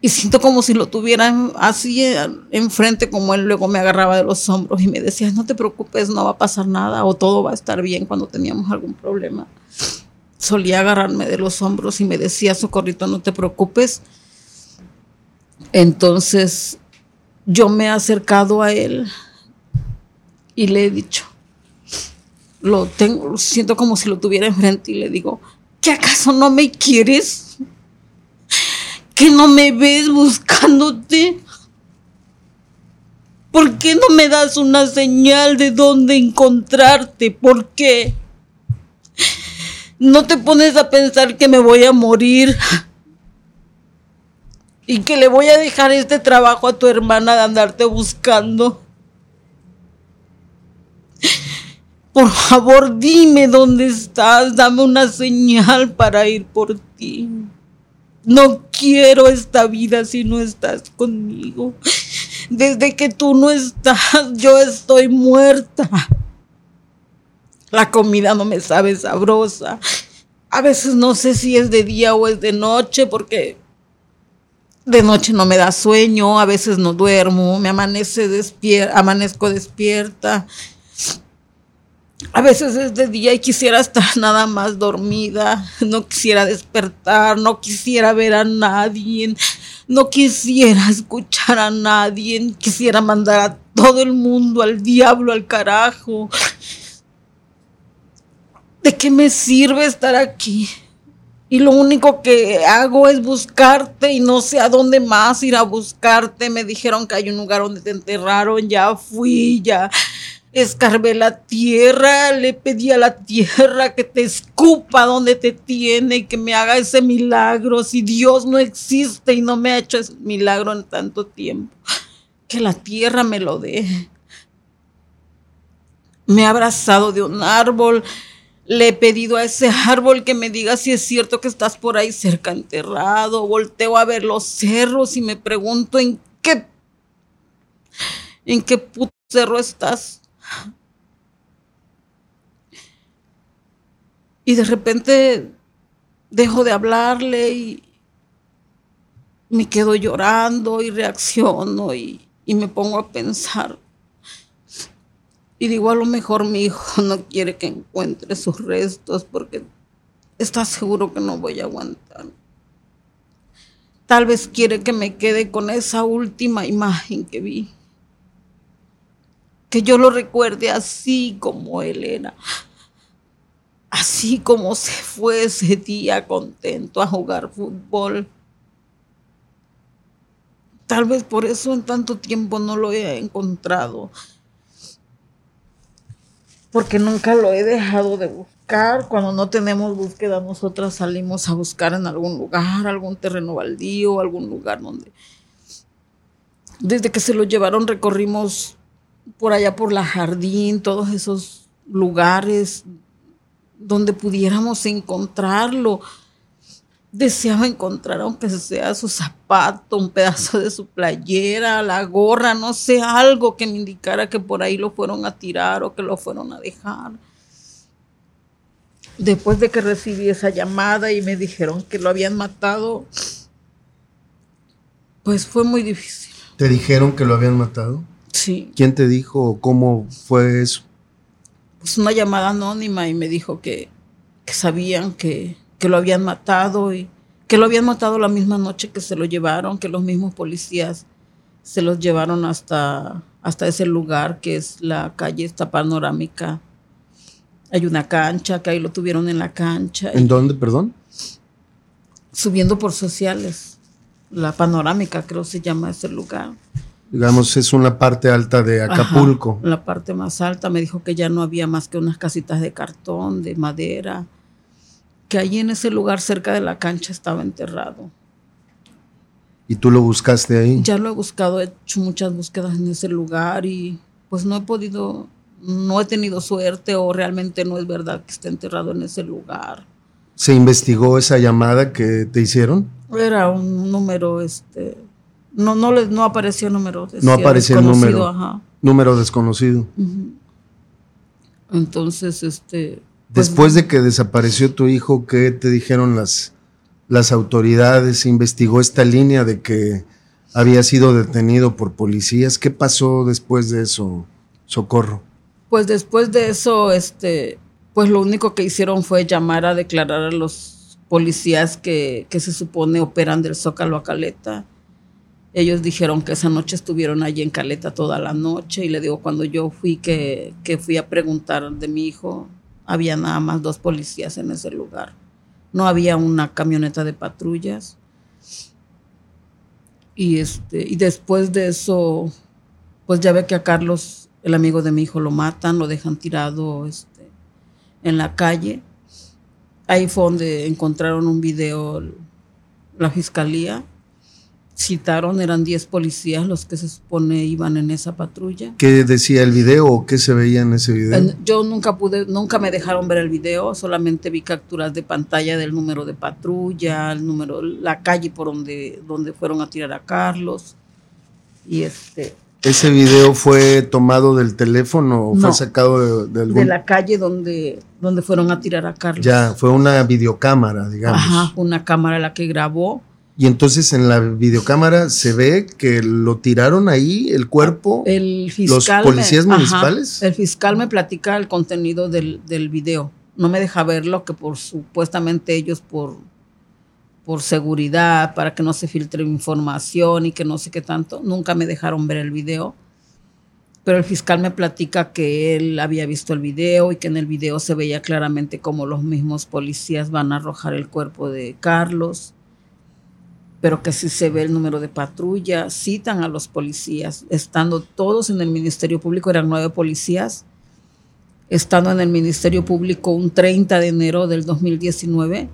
y siento como si lo tuviera así enfrente como él luego me agarraba de los hombros y me decía, no te preocupes, no va a pasar nada o todo va a estar bien cuando teníamos algún problema. Solía agarrarme de los hombros y me decía, Socorrito, no te preocupes. Entonces yo me he acercado a él y le he dicho, lo tengo, siento como si lo tuviera enfrente y le digo, ¿Que acaso no me quieres? ¿Que no me ves buscándote? ¿Por qué no me das una señal de dónde encontrarte? ¿Por qué? ¿No te pones a pensar que me voy a morir? Y que le voy a dejar este trabajo a tu hermana de andarte buscando. Por favor, dime dónde estás, dame una señal para ir por ti. No quiero esta vida si no estás conmigo. Desde que tú no estás, yo estoy muerta. La comida no me sabe sabrosa. A veces no sé si es de día o es de noche porque de noche no me da sueño, a veces no duermo, me amanece despierta, amanezco despierta. A veces es de día y quisiera estar nada más dormida, no quisiera despertar, no quisiera ver a nadie, no quisiera escuchar a nadie, quisiera mandar a todo el mundo al diablo, al carajo. ¿De qué me sirve estar aquí? Y lo único que hago es buscarte y no sé a dónde más ir a buscarte. Me dijeron que hay un lugar donde te enterraron, ya fui, ya escarbé la tierra, le pedí a la tierra que te escupa donde te tiene y que me haga ese milagro. Si Dios no existe y no me ha hecho ese milagro en tanto tiempo, que la tierra me lo dé. Me he abrazado de un árbol le he pedido a ese árbol que me diga si es cierto que estás por ahí cerca enterrado. Volteo a ver los cerros y me pregunto en qué, en qué puto cerro estás. Y de repente dejo de hablarle y me quedo llorando y reacciono y, y me pongo a pensar y digo, a lo mejor mi hijo no quiere que encuentre sus restos porque está seguro que no voy a aguantar. Tal vez quiere que me quede con esa última imagen que vi. Que yo lo recuerde así como él era. Así como se fue ese día contento a jugar fútbol. Tal vez por eso en tanto tiempo no lo he encontrado porque nunca lo he dejado de buscar. Cuando no tenemos búsqueda, nosotras salimos a buscar en algún lugar, algún terreno baldío, algún lugar donde... Desde que se lo llevaron recorrimos por allá por la jardín, todos esos lugares donde pudiéramos encontrarlo deseaba encontrar, aunque sea su zapato, un pedazo de su playera, la gorra, no sé, algo que me indicara que por ahí lo fueron a tirar o que lo fueron a dejar. Después de que recibí esa llamada y me dijeron que lo habían matado, pues fue muy difícil. ¿Te dijeron que lo habían matado? Sí. ¿Quién te dijo cómo fue eso? Pues una llamada anónima y me dijo que, que sabían que, que lo habían matado y que lo habían matado la misma noche que se lo llevaron, que los mismos policías se los llevaron hasta, hasta ese lugar que es la calle esta panorámica. Hay una cancha, que ahí lo tuvieron en la cancha. ¿En dónde, perdón? Subiendo por sociales. La panorámica, creo se llama ese lugar. Digamos, es una parte alta de Acapulco. la parte más alta. Me dijo que ya no había más que unas casitas de cartón, de madera que allí en ese lugar cerca de la cancha estaba enterrado. ¿Y tú lo buscaste ahí? Ya lo he buscado, he hecho muchas búsquedas en ese lugar y pues no he podido, no he tenido suerte o realmente no es verdad que esté enterrado en ese lugar. ¿Se investigó esa llamada que te hicieron? Era un número, este, no, no, le, no apareció número. no apareció el número. Número desconocido. Entonces, este, Después de que desapareció tu hijo, ¿qué te dijeron las, las autoridades? ¿Investigó esta línea de que había sido detenido por policías? ¿Qué pasó después de eso, Socorro? Pues después de eso, este, pues lo único que hicieron fue llamar a declarar a los policías que, que se supone operan del Zócalo a Caleta. Ellos dijeron que esa noche estuvieron allí en Caleta toda la noche y le digo, cuando yo fui que, que fui a preguntar de mi hijo, había nada más dos policías en ese lugar. No había una camioneta de patrullas. Y, este, y después de eso, pues ya ve que a Carlos, el amigo de mi hijo, lo matan, lo dejan tirado este, en la calle. Ahí fue donde encontraron un video la fiscalía citaron, eran 10 policías los que se supone iban en esa patrulla. ¿Qué decía el video o qué se veía en ese video? Yo nunca pude, nunca me dejaron ver el video, solamente vi capturas de pantalla del número de patrulla, el número, la calle por donde, donde fueron a tirar a Carlos. Y este, ¿Ese video fue tomado del teléfono o No. fue sacado de, de algún... de la calle donde, donde fueron a tirar a Carlos. Ya, fue una videocámara, digamos. Ajá, una cámara la que grabó. Y entonces en la videocámara se ve que lo tiraron ahí, el cuerpo. El fiscal. policías me- ajá, municipales? el fiscal me platica el contenido del, del video. No me deja verlo, que por supuestamente ellos por, por seguridad, para que no se filtre información y que no sé qué tanto, nunca me dejaron ver el video. Pero el fiscal me platica que él había visto el video y que en el video se veía claramente como los mismos policías van a arrojar el cuerpo de Carlos pero que si se ve el número de patrulla, citan a los policías, estando todos en el Ministerio Público, eran nueve policías, estando en el Ministerio Público un 30 de enero del 2019,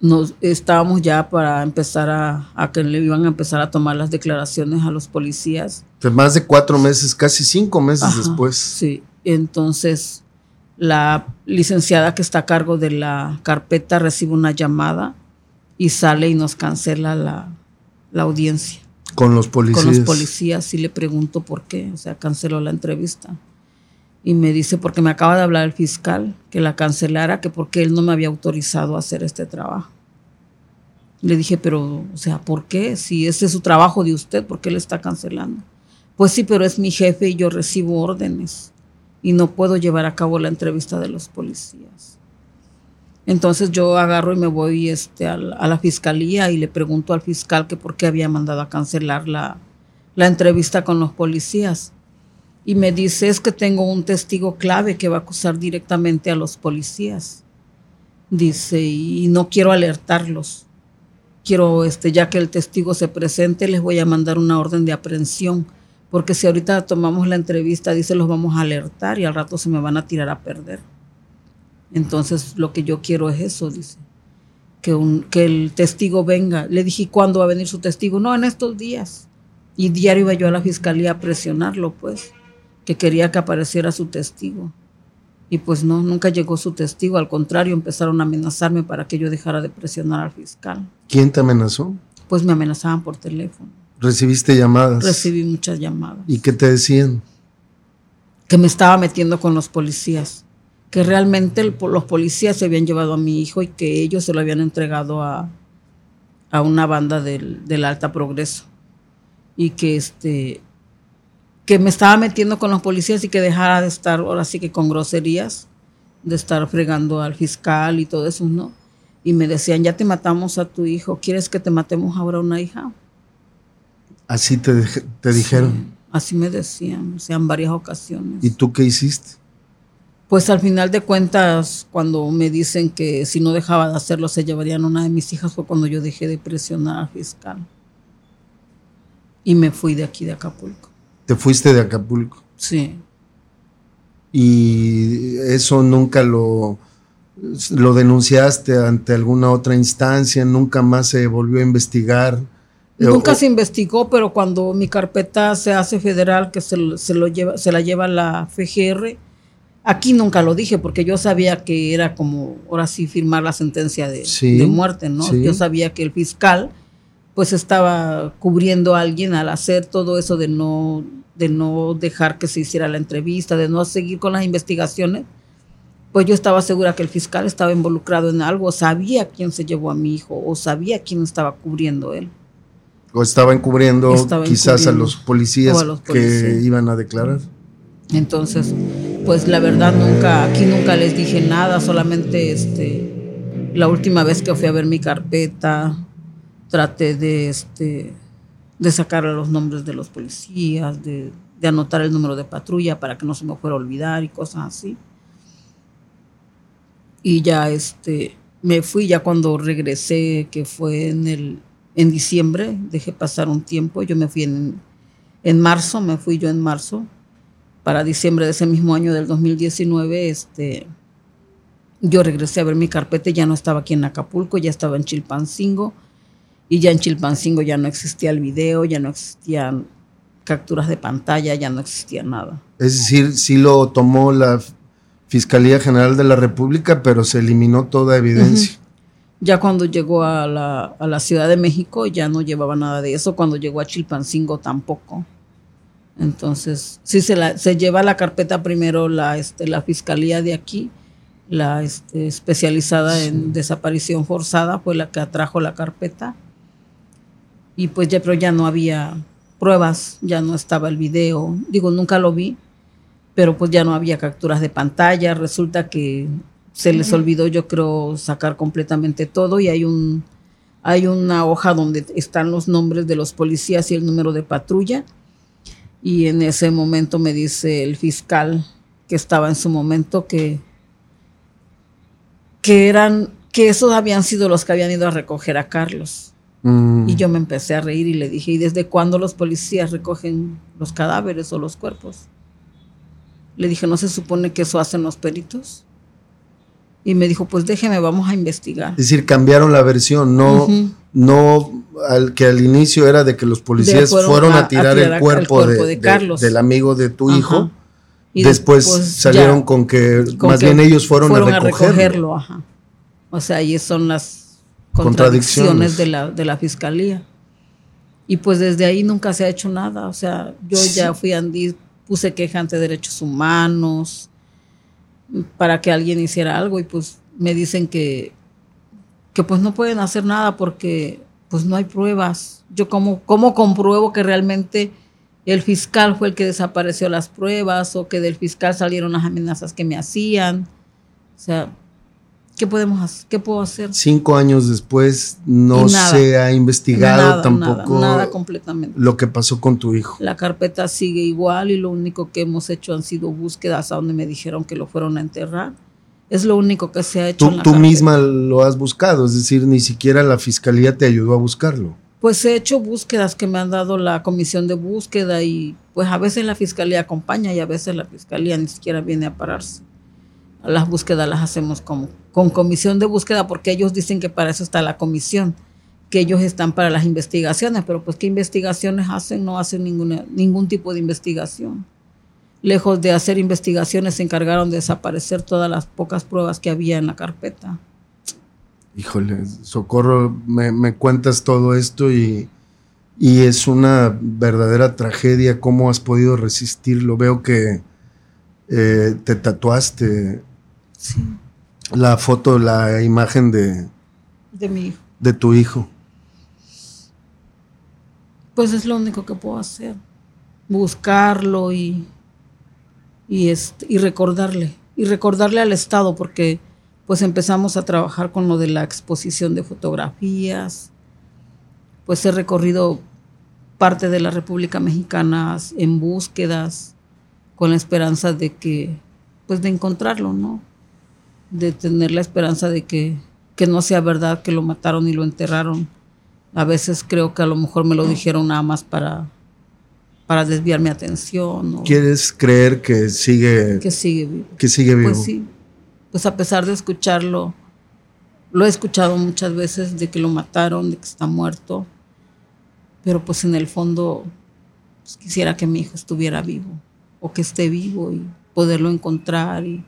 nos estábamos ya para empezar a, a que le iban a empezar a tomar las declaraciones a los policías. De más de cuatro meses, casi cinco meses Ajá, después. Sí, entonces la licenciada que está a cargo de la carpeta recibe una llamada y sale y nos cancela la, la audiencia Con los policías. con los policías y le pregunto por qué, o sea, canceló la entrevista. Y me dice, porque me acaba de hablar el fiscal, que la cancelara, que porque él no me había autorizado a hacer este trabajo. Le dije, pero, o sea, ¿por qué? Si ese es su trabajo de usted, ¿por qué le está cancelando? Pues sí, pero es mi jefe y yo recibo órdenes y no puedo llevar a cabo la entrevista de los policías. Entonces yo agarro y me voy este, a, la, fiscalía y le pregunto al fiscal que por qué había mandado a cancelar la, la entrevista con los policías. Y me dice, es que tengo un testigo clave que va a acusar directamente a los policías. Dice, y no quiero alertarlos. Quiero, este, ya que el testigo se presente, les voy a mandar una orden de aprehensión. Porque si ahorita tomamos la entrevista, dice, los vamos a alertar y al rato se me van a tirar a perder. Entonces, lo que yo quiero es eso, dice. Que, un, que el testigo venga. Le dije, ¿cuándo va a venir su testigo? No, en estos días. Y diario iba yo a la fiscalía a presionarlo, pues, que quería que apareciera su testigo. Y pues no, nunca llegó su testigo. Al contrario, empezaron a amenazarme para que yo dejara de presionar al fiscal. ¿Quién te amenazó? Pues me amenazaban por teléfono. ¿Recibiste llamadas? Recibí muchas llamadas. ¿Y qué te decían? Que me estaba metiendo con los policías. Que realmente el- los policías se habían llevado a mi hijo y que ellos se lo habían entregado a, a una banda del, del Alta Progreso. Y que este que me estaba metiendo con los policías y que dejara de estar ahora sí que con groserías, de estar fregando al fiscal y todo eso, ¿no? Y me decían, ya te matamos a tu hijo, ¿quieres que te matemos ahora a una hija? Así te, te dijeron. Así me decían, o sea, en varias ocasiones. ¿Y tú qué hiciste? Pues al final de cuentas, cuando me dicen que si no dejaba de hacerlo se llevarían una de mis hijas, fue cuando yo dejé de presionar al fiscal. Y me fui de aquí de Acapulco. Te fuiste de Acapulco. Sí. Y eso nunca lo, lo denunciaste ante alguna otra instancia, nunca más se volvió a investigar. Nunca o- se investigó, pero cuando mi carpeta se hace federal, que se, se lo lleva, se la lleva la FGR, aquí nunca lo dije, porque yo sabía que era como, ahora sí, firmar la sentencia de, Sí, de muerte, ¿no? sí. Yo sabía que el fiscal, pues estaba cubriendo a alguien al hacer todo eso de no, de no dejar que se hiciera la entrevista, de no seguir con las investigaciones. Pues yo estaba segura que el fiscal estaba involucrado en algo, sabía quién se llevó a mi hijo, o sabía quién estaba cubriendo él. o estaba encubriendo Estaba quizás encubriendo. a los policías O a los que policías. iban a declarar. Entonces, pues la verdad nunca, aquí nunca les dije nada, solamente este, la última vez que fui a ver mi carpeta, traté de, este, de sacar los nombres de los policías, de, de anotar el número de patrulla para que no se me fuera a olvidar y cosas así. Y ya este, me fui ya cuando regresé, que fue en el en diciembre, dejé pasar un tiempo, yo me fui en, en marzo, me fui yo en marzo, para diciembre de ese mismo año del 2019, este, yo regresé a ver mi carpeta y ya no estaba aquí en Acapulco, ya estaba en Chilpancingo, y ya en Chilpancingo ya no existía el video, ya no existían capturas de pantalla, ya no existía nada. Es decir, sí lo tomó la Fiscalía General de la República, pero se eliminó toda evidencia. Ya cuando llegó a la, a la Ciudad de México ya no llevaba nada de eso, cuando llegó a Chilpancingo tampoco. Entonces, sí se, la, se lleva la carpeta primero la, este, la fiscalía de aquí, la este, especializada en desaparición forzada fue la que atrajo la carpeta. Y pues ya, pero ya no había pruebas, ya no estaba el video. Digo, nunca lo vi, pero pues ya no había capturas de pantalla. Resulta que se les olvidó, yo creo, sacar completamente todo y hay un hay una hoja donde están los nombres de los policías y el número de patrulla. Y en ese momento me dice el fiscal que estaba en su momento que que eran que esos habían sido los que habían ido a recoger a Carlos. Mm. Y yo me empecé a reír y le dije, ¿y desde cuándo los policías recogen los cadáveres o los cuerpos? Le dije, ¿no se supone que eso hacen los peritos? Y me dijo, pues déjeme, vamos a investigar. Es decir, cambiaron la versión, no, no al que al inicio era de que los policías fueron fueron, a- a, tirar a tirar el cuerpo, cuerpo de, de de- Carlos. del amigo de tu Ajá. hijo. Y después, salieron ya- con que con más que bien ellos fueron, a recogerlo. ajá. O sea, ahí son las Contradicciones. contradicciones de la, de la fiscalía. Y pues desde ahí nunca se ha hecho nada. O sea, yo ya fui a Andy, puse queja ante derechos humanos para que alguien hiciera algo y pues me dicen que, que pues no pueden hacer nada porque pues no hay pruebas. Yo cómo, cómo compruebo que realmente el fiscal fue el que desapareció las pruebas o que del fiscal salieron las amenazas que me hacían. O sea, ¿qué podemos hacer? ¿Qué puedo hacer? Cinco años después no nada. se ha investigado Nada, tampoco Nada, nada completamente. lo que pasó con tu hijo. La carpeta sigue igual y lo único que hemos hecho han sido búsquedas a donde me dijeron que lo fueron a enterrar. Es lo único que se ha hecho. en Tú, la tú carpeta. misma lo has buscado, es decir, ni siquiera la fiscalía te ayudó a buscarlo. Pues he hecho búsquedas que me han dado la comisión de búsqueda y pues a veces la fiscalía acompaña y a veces la fiscalía ni siquiera viene a pararse. Las búsquedas las hacemos como, con comisión de búsqueda porque ellos dicen que para eso está la comisión, que ellos están para las investigaciones, pero pues qué investigaciones hacen, no hacen ninguna, ningún tipo de investigación. Lejos de hacer investigaciones se encargaron de desaparecer todas las pocas pruebas que había en la carpeta. Híjole, Socorro, me, me cuentas todo esto y, y es una verdadera tragedia. ¿Cómo has podido resistirlo? Veo que eh, te tatuaste Sí, la foto, la imagen de, de mi hijo. de tu hijo. Pues es lo único que puedo hacer. Buscarlo y, y, este, y recordarle. Y recordarle al Estado, porque pues empezamos a trabajar con lo de la exposición de fotografías. Pues he recorrido parte de la República Mexicana en búsquedas, con la esperanza de que, pues de encontrarlo, ¿no? De tener la esperanza de que, que no sea verdad que lo mataron y lo enterraron. A veces creo que a lo mejor me lo dijeron nada más para, para desviar mi atención. o ¿Quieres creer que sigue, que sigue vivo. que sigue vivo? Pues sí. Pues a pesar de escucharlo, lo he escuchado muchas veces de que lo mataron, de que está muerto. Pero pues en el fondo pues, quisiera que mi hijo estuviera vivo o que esté vivo y poderlo encontrar y,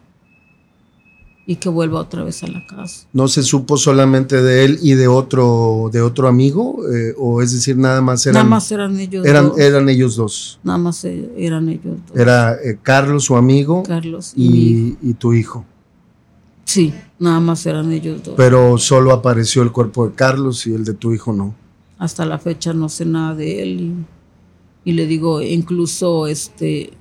y que vuelva otra vez a la casa. ¿No se supo solamente de él y de otro, de otro amigo? Eh, o es decir, nada más eran, nada más eran ellos eran, dos. eran ellos dos. Nada más eh, eran ellos dos. Era eh, Carlos, su amigo, Carlos y, y, y tu hijo. Sí, nada más eran ellos dos. Pero solo apareció el cuerpo de Carlos y el de tu hijo no. hasta la fecha no sé nada de él y, y le digo incluso este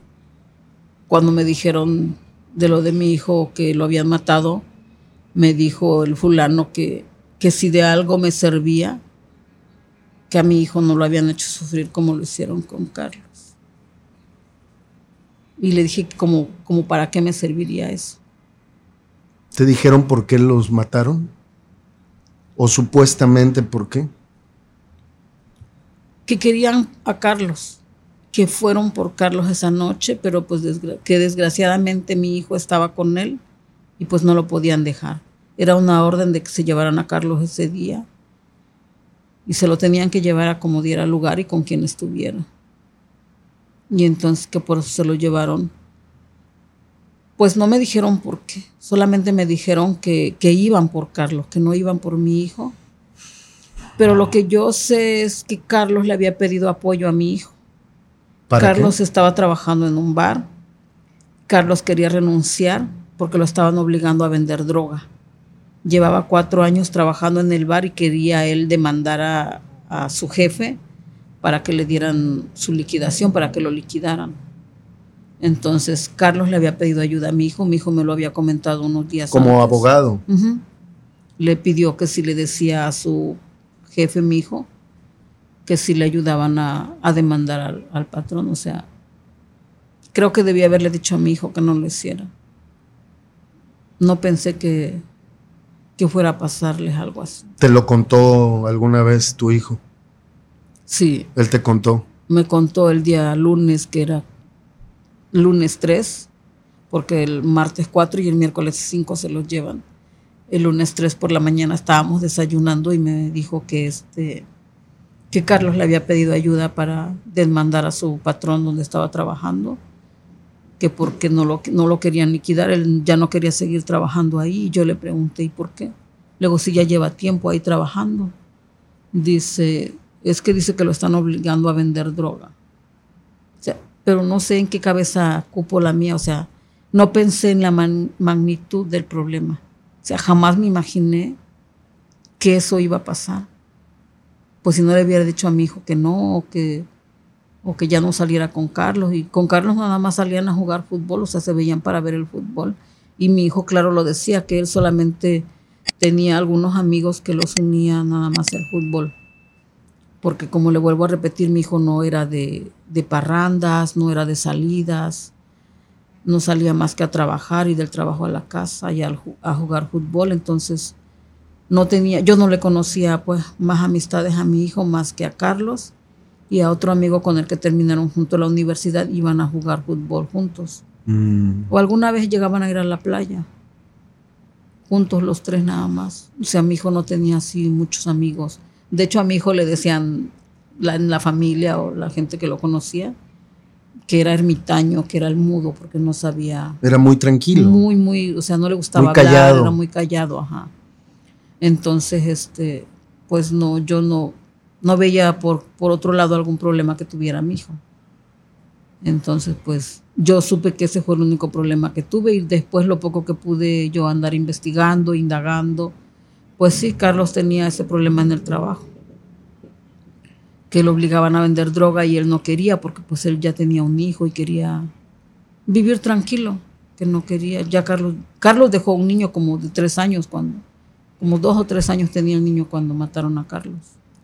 cuando me dijeron de lo de mi hijo que lo habían matado me dijo el fulano que que si de algo me servía que a mi hijo no lo habían hecho sufrir como lo hicieron con Carlos y le dije como como para qué me serviría eso ¿Te dijeron por qué los mataron? ¿O supuestamente por qué? que querían a Carlos, que fueron por Carlos esa noche, pero pues que desgraciadamente mi hijo estaba con él y pues no lo podían dejar. Era una orden de que se llevaran a Carlos ese día y se lo tenían que llevar a como diera lugar y con quien estuviera. Y entonces que por eso se lo llevaron Pues no me dijeron por qué, solamente me dijeron que, que iban por Carlos, que no iban por mi hijo. Pero lo que yo sé es que Carlos le había pedido apoyo a mi hijo. Carlos estaba trabajando en un bar. Carlos quería renunciar porque lo estaban obligando a vender droga. Llevaba cuatro años trabajando en el bar y quería él demandar a, a su jefe para que le dieran su liquidación, para que lo liquidaran. Entonces, Carlos le había pedido ayuda a mi hijo, mi hijo me lo había comentado unos días Como abogado. Le pidió que si le decía a su jefe, mi hijo, que si le ayudaban a, demandar al, al, patrón. O sea, creo que debía haberle dicho a mi hijo que no lo hiciera. No pensé que, que fuera a pasarles algo así. ¿Te lo contó alguna vez tu hijo? Sí. Él te contó. Me contó el día lunes, que era lunes 3, porque el martes 4 y el miércoles 5 se los llevan. El lunes 3 por la mañana estábamos desayunando y me dijo que este que Carlos le había pedido ayuda para demandar a su patrón donde estaba trabajando, que porque no lo, no lo querían liquidar, él ya no quería seguir trabajando ahí. Y yo le pregunté, ¿y por qué? Luego, si ya lleva tiempo ahí trabajando. Dice, es que dice que lo están obligando a vender droga. Pero no sé en qué cabeza cupo la mía, o sea, no pensé en la magnitud del problema. O sea, jamás me imaginé que eso iba a pasar. Pues si no le hubiera dicho a mi hijo que no, o que, o que ya no saliera con Carlos. Y con Carlos nada más salían a jugar fútbol, o sea, se veían para ver el fútbol. Y mi hijo, claro, lo decía, que él solamente tenía algunos amigos que los unían nada más al fútbol porque como le vuelvo a repetir, mi hijo no era de, parrandas, no era de salidas, no salía más que a trabajar y del trabajo a la casa y a, jugar fútbol, entonces no tenía, yo no le conocía pues más amistades a mi hijo más que a Carlos y a otro amigo con el que terminaron junto a la universidad, iban a jugar fútbol juntos. Mm. O alguna vez llegaban a ir a la playa, juntos los tres nada más. O sea, mi hijo no tenía así muchos amigos de hecho, a mi hijo le decían en la familia o la gente que lo conocía que era ermitaño, que era el mudo, porque no sabía. Era muy tranquilo. Muy, muy, o sea, no le gustaba hablar, callado. era muy callado, ajá. Entonces, este, pues no, yo no, no veía por, por otro lado algún problema que tuviera mi hijo. Entonces, pues yo supe que ese fue el único problema que tuve y después lo poco que pude yo andar investigando, indagando, pues sí, Carlos tenía ese problema en el trabajo, que lo obligaban a vender droga y él no quería porque pues él ya tenía un hijo y quería vivir tranquilo, que no quería, ya Carlos, Carlos dejó un niño como de tres años cuando, como dos o tres años tenía el niño cuando mataron a Carlos.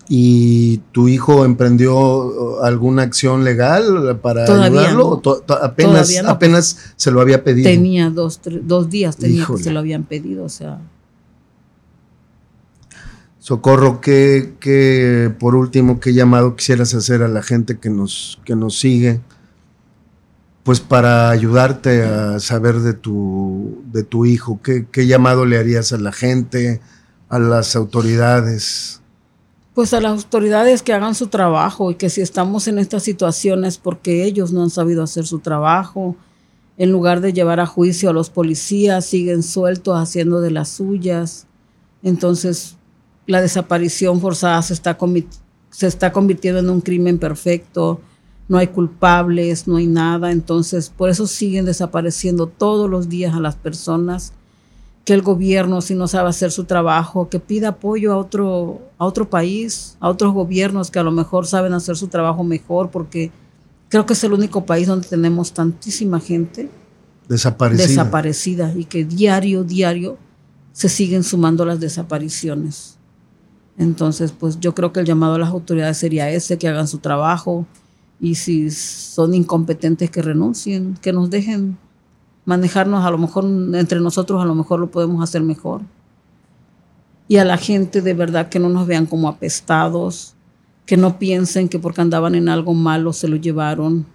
¿Y tu hijo emprendió uh, alguna acción legal para ayudarlo? apenas, apenas se lo había pedido. Tenía dos, dos días tenía que se lo habían pedido, o sea. Socorro, ¿qué, por último, qué llamado quisieras hacer a la gente que nos, que nos sigue? Pues para ayudarte a saber de tu, de tu hijo, ¿qué, ¿qué llamado le harías a la gente, a las autoridades? Pues a las autoridades que hagan su trabajo y que si estamos en estas situaciones porque ellos no han sabido hacer su trabajo, en lugar de llevar a juicio a los policías, siguen sueltos haciendo de las suyas. Entonces, la desaparición forzada se está, se está convirtiendo en un crimen perfecto, no hay culpables, no hay nada, entonces por eso siguen desapareciendo todos los días a las personas, que el gobierno si no sabe hacer su trabajo, que pida apoyo a otro, a otro país, a otros gobiernos que a lo mejor saben hacer su trabajo mejor, porque creo que es el único país donde tenemos tantísima gente desaparecida, desaparecida y que diario, diario se siguen sumando las desapariciones. Entonces, pues yo creo que el llamado a las autoridades sería ese, que hagan su trabajo y si son incompetentes que renuncien, que nos dejen manejarnos, a lo mejor entre nosotros a lo mejor lo podemos hacer mejor. Y a la gente de verdad que no nos vean como apestados, que no piensen que porque andaban en algo malo se lo llevaron.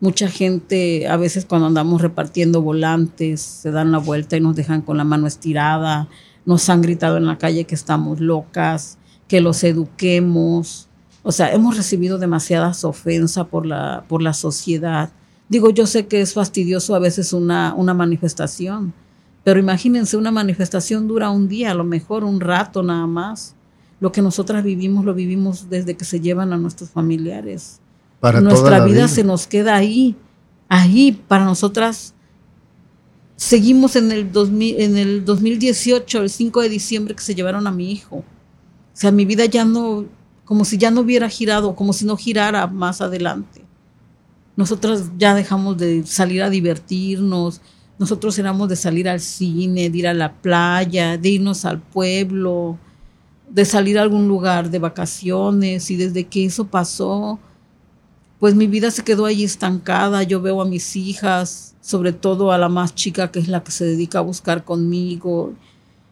Mucha gente, a veces cuando andamos repartiendo volantes, se dan la vuelta y nos dejan con la mano estirada, nos han gritado en la calle que estamos locas, que los eduquemos. O sea, hemos recibido demasiadas ofensas por la, por la sociedad. Digo, yo sé que es fastidioso a veces una, una manifestación, pero imagínense, una manifestación dura un día, a lo mejor un rato nada más. Lo que nosotras vivimos lo vivimos desde que se llevan a nuestros familiares. Para Nuestra vida, se nos queda ahí, ahí para nosotras. Seguimos en el, 2000, en el 2018, el 5 de diciembre, que se llevaron a mi hijo. O sea, mi vida ya no, como si ya no hubiera girado, como si no girara más adelante. Nosotras ya dejamos de salir a divertirnos, nosotros éramos de salir al cine, de ir a la playa, de irnos al pueblo, de salir a algún lugar de vacaciones y desde que eso pasó, pues mi vida se quedó ahí estancada. Yo veo a mis hijas, sobre todo a la más chica que es la que se dedica a buscar conmigo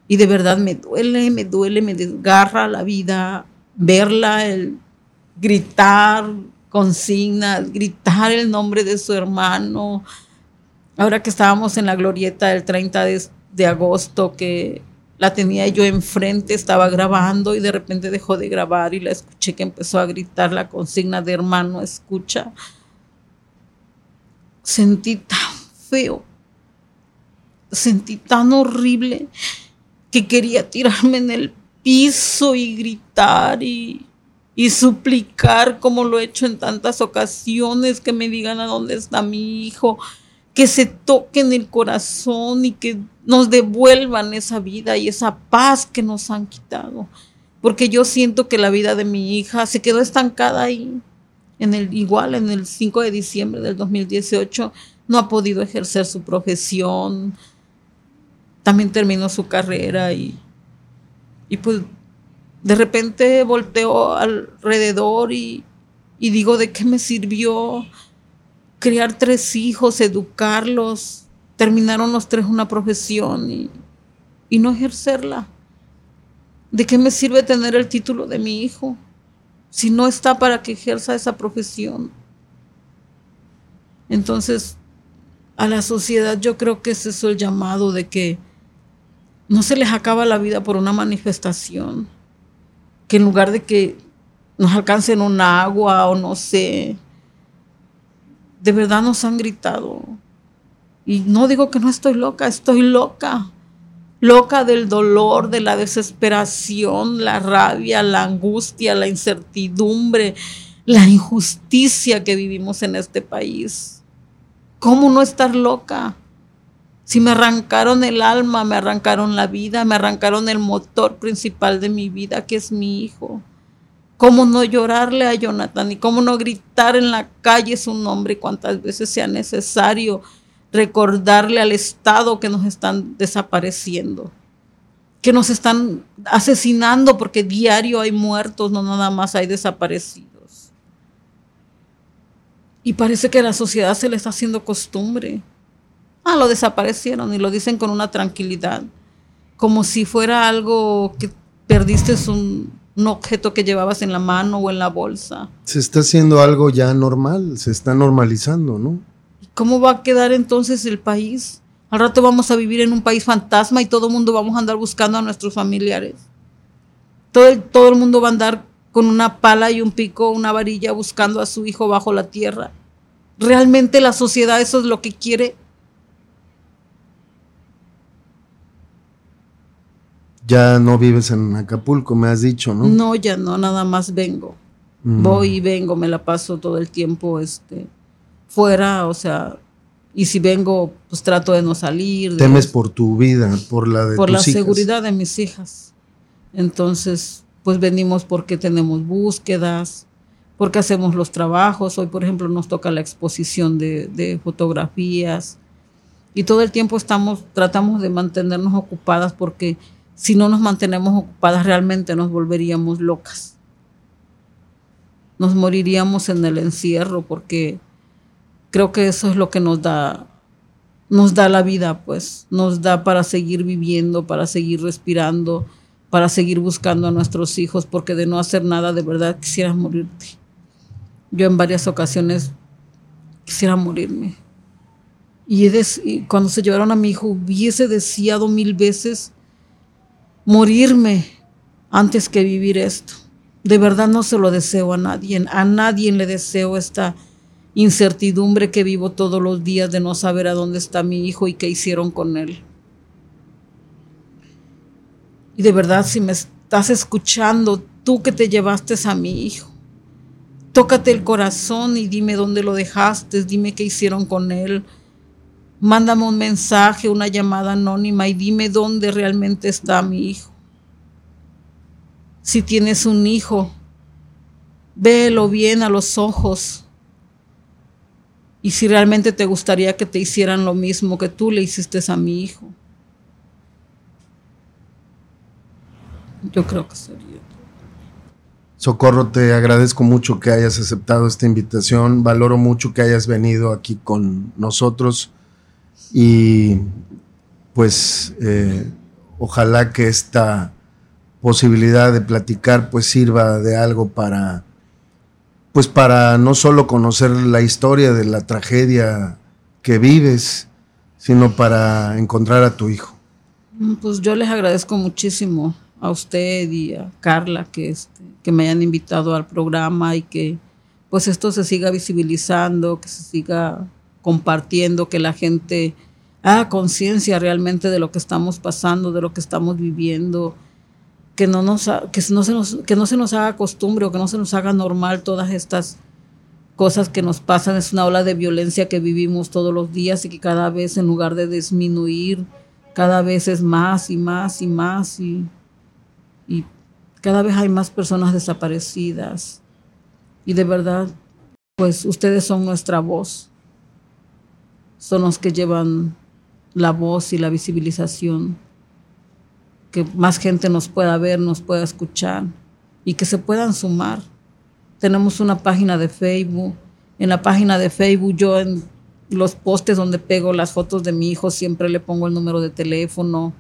y de verdad me duele, me duele, me desgarra la vida verla, el gritar consignas, gritar el nombre de su hermano. Ahora que estábamos en la glorieta del 30 de, de agosto, que la tenía yo enfrente, estaba grabando y de repente dejó de grabar y la escuché que empezó a gritar la consigna de hermano, escucha. Sentí tan feo, sentí tan horrible que quería tirarme en el piso y gritar y, y suplicar como lo he hecho en tantas ocasiones, que me digan a dónde está mi hijo, que se toquen el corazón y que nos devuelvan esa vida y esa paz que nos han quitado. Porque yo siento que la vida de mi hija se quedó estancada ahí. En el, igual en el 5 de diciembre del 2018 no ha podido ejercer su profesión. También terminó su carrera y, y pues de repente volteo alrededor y, digo, ¿de qué me sirvió criar tres hijos, educarlos? Terminaron los tres una profesión y, y no ejercerla. ¿De qué me sirve tener el título de mi hijo si no está para que ejerza esa profesión? Entonces, a la sociedad yo creo que es eso el llamado de que no se les acaba la vida por una manifestación, que en lugar de que nos alcancen un agua o no sé, de verdad nos han gritado. Y no digo que no estoy loca, estoy loca. Loca del dolor, de la desesperación, la rabia, la angustia, la incertidumbre, la injusticia que vivimos en este país. ¿Cómo no estar loca? Si me arrancaron el alma, me arrancaron la vida, me arrancaron el motor principal de mi vida, que es mi hijo. ¿Cómo no llorarle a Jonathan y cómo no gritar en la calle su nombre cuantas veces sea necesario recordarle al Estado que nos están desapareciendo, que nos están asesinando porque diario hay muertos, no nada más hay desaparecidos? Y parece que a la sociedad se le está haciendo costumbre. Ah, lo desaparecieron y lo dicen con una tranquilidad, como si fuera algo que perdiste un, un, objeto que llevabas en la mano o en la bolsa. Se está haciendo algo ya normal, se está normalizando, ¿no? ¿Cómo va a quedar entonces el país? Al rato vamos a vivir en un país fantasma y todo el mundo vamos a andar buscando a nuestros familiares. Todo el, todo el mundo va a andar con una pala y un pico, una varilla buscando a su hijo bajo la tierra. ¿Realmente la sociedad eso es lo que quiere? Ya no vives en Acapulco, me has dicho, ¿no? No, ya no, nada más vengo. Mm. Voy y vengo, me la paso todo el tiempo este, fuera, o sea, y si vengo, pues trato de no salir. Temes por tu vida, por la de Por tus la hijas. seguridad de mis hijas. Entonces, pues venimos porque tenemos búsquedas, porque hacemos los trabajos. Hoy, por ejemplo, nos toca la exposición de, de fotografías. Y todo el tiempo estamos, tratamos de mantenernos ocupadas porque si no nos mantenemos ocupadas realmente nos volveríamos locas. Nos moriríamos en el encierro porque creo que eso es lo que nos da nos da la vida, pues, nos da para seguir viviendo, para seguir respirando, para seguir buscando a nuestros hijos, porque de no hacer nada de verdad quisieras morirte. Yo en varias ocasiones quisiera morirme. Y, cuando se llevaron a mi hijo hubiese deseado mil veces morirme antes que vivir esto. De verdad no se lo deseo a nadie, a nadie le deseo esta, incertidumbre que vivo todos los días de no saber a dónde está mi hijo y qué hicieron con él. Y de verdad, si me estás escuchando, tú que te llevaste a mi hijo, tócate el corazón y dime dónde lo dejaste, dime qué hicieron con él. Mándame un mensaje, una llamada anónima y dime dónde realmente está mi hijo. Si tienes un hijo, véelo bien a los ojos. Y si realmente te gustaría que te hicieran lo mismo que tú le hiciste a mi hijo. Yo creo que sería. Socorro, te agradezco mucho que hayas aceptado esta invitación. Valoro mucho que hayas venido aquí con nosotros. Y pues eh, ojalá que esta posibilidad de platicar pues sirva de algo para pues para no solo conocer la historia de la tragedia que vives, sino para encontrar a tu hijo. Pues yo les agradezco muchísimo a usted y a Carla que, este, que me hayan invitado al programa y que pues esto se siga visibilizando, que se siga compartiendo, que la gente haga conciencia realmente de lo que estamos pasando, de lo que estamos viviendo, que no, nos, que, no se nos, que no se nos haga costumbre o que no se nos haga normal todas estas cosas que nos pasan. Es una ola de violencia que vivimos todos los días y que cada vez en lugar de disminuir, cada vez es más y más y más y y cada vez hay más personas desaparecidas. Y de verdad, pues ustedes son nuestra voz. Son los que llevan la voz y la visibilización. Que más gente nos pueda ver, nos pueda escuchar y que se puedan sumar. Tenemos una página de Facebook. En la página de Facebook yo en los postes donde pego las fotos de mi hijo siempre le pongo el número de teléfono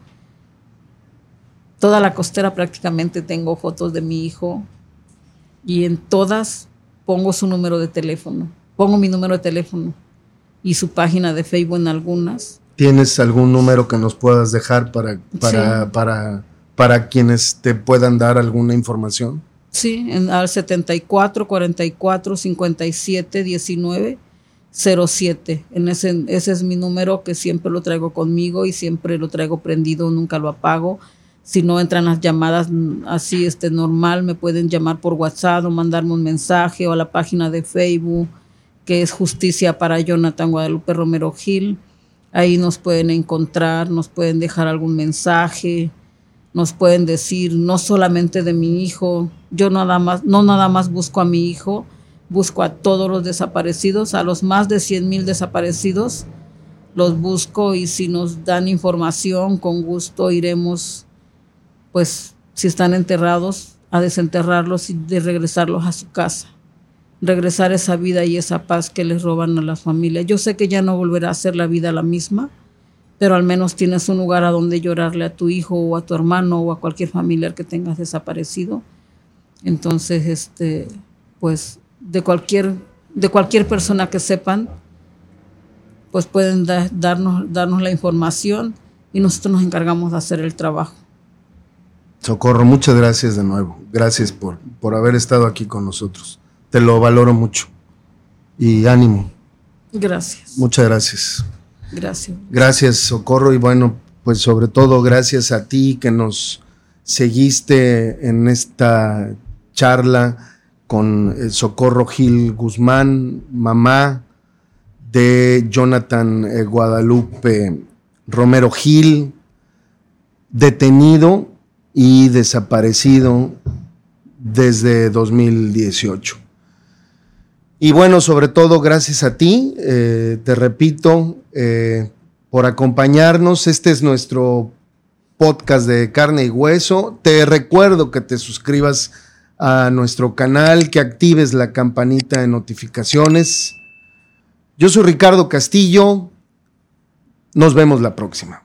toda la costera prácticamente tengo fotos de mi hijo y en todas pongo su número de teléfono. Pongo mi número de teléfono y su página de Facebook en algunas. ¿Tienes algún número que nos puedas dejar para, para, para, para quienes te puedan dar alguna información? Sí, en, al 74 44 57 19 07. En ese, ese es mi número que siempre lo traigo conmigo y siempre lo traigo prendido, nunca lo apago si no entran las llamadas así este normal, me pueden llamar por WhatsApp o mandarme un mensaje o a la página de Facebook que es Justicia para Jonathan Guadalupe Romero Gil. Ahí nos pueden encontrar, nos pueden dejar algún mensaje, nos pueden decir no solamente de mi hijo, yo nada más, no nada más busco a mi hijo, busco a todos los desaparecidos, a los más de 100 mil desaparecidos, los busco y si nos dan información, con gusto iremos pues si están enterrados, a desenterrarlos y de regresarlos a su casa. Regresar esa vida y esa paz que les roban a las familias. Yo sé que ya no volverá a ser la vida la misma, pero al menos tienes un lugar a donde llorarle a tu hijo o a tu hermano o a cualquier familiar que tengas desaparecido. Entonces, este, pues de cualquier, de cualquier persona que sepan, pues pueden darnos, darnos la información y nosotros nos encargamos de hacer el trabajo. Socorro, muchas gracias de nuevo. Gracias por, por haber estado aquí con nosotros. Te lo valoro mucho. Y ánimo. Gracias. Muchas gracias. Gracias. Gracias, Socorro. Y bueno, pues sobre todo gracias a ti que nos seguiste en esta charla con el Socorro Gil Guzmán, mamá de Jonathan eh, Guadalupe Romero Gil, detenido y desaparecido desde 2018. Y bueno, sobre todo gracias a ti, eh, te repito, eh, por acompañarnos. Este es nuestro podcast de carne y hueso. Te recuerdo que te suscribas a nuestro canal, que actives la campanita de notificaciones. Yo soy Ricardo Castillo. Nos vemos la próxima.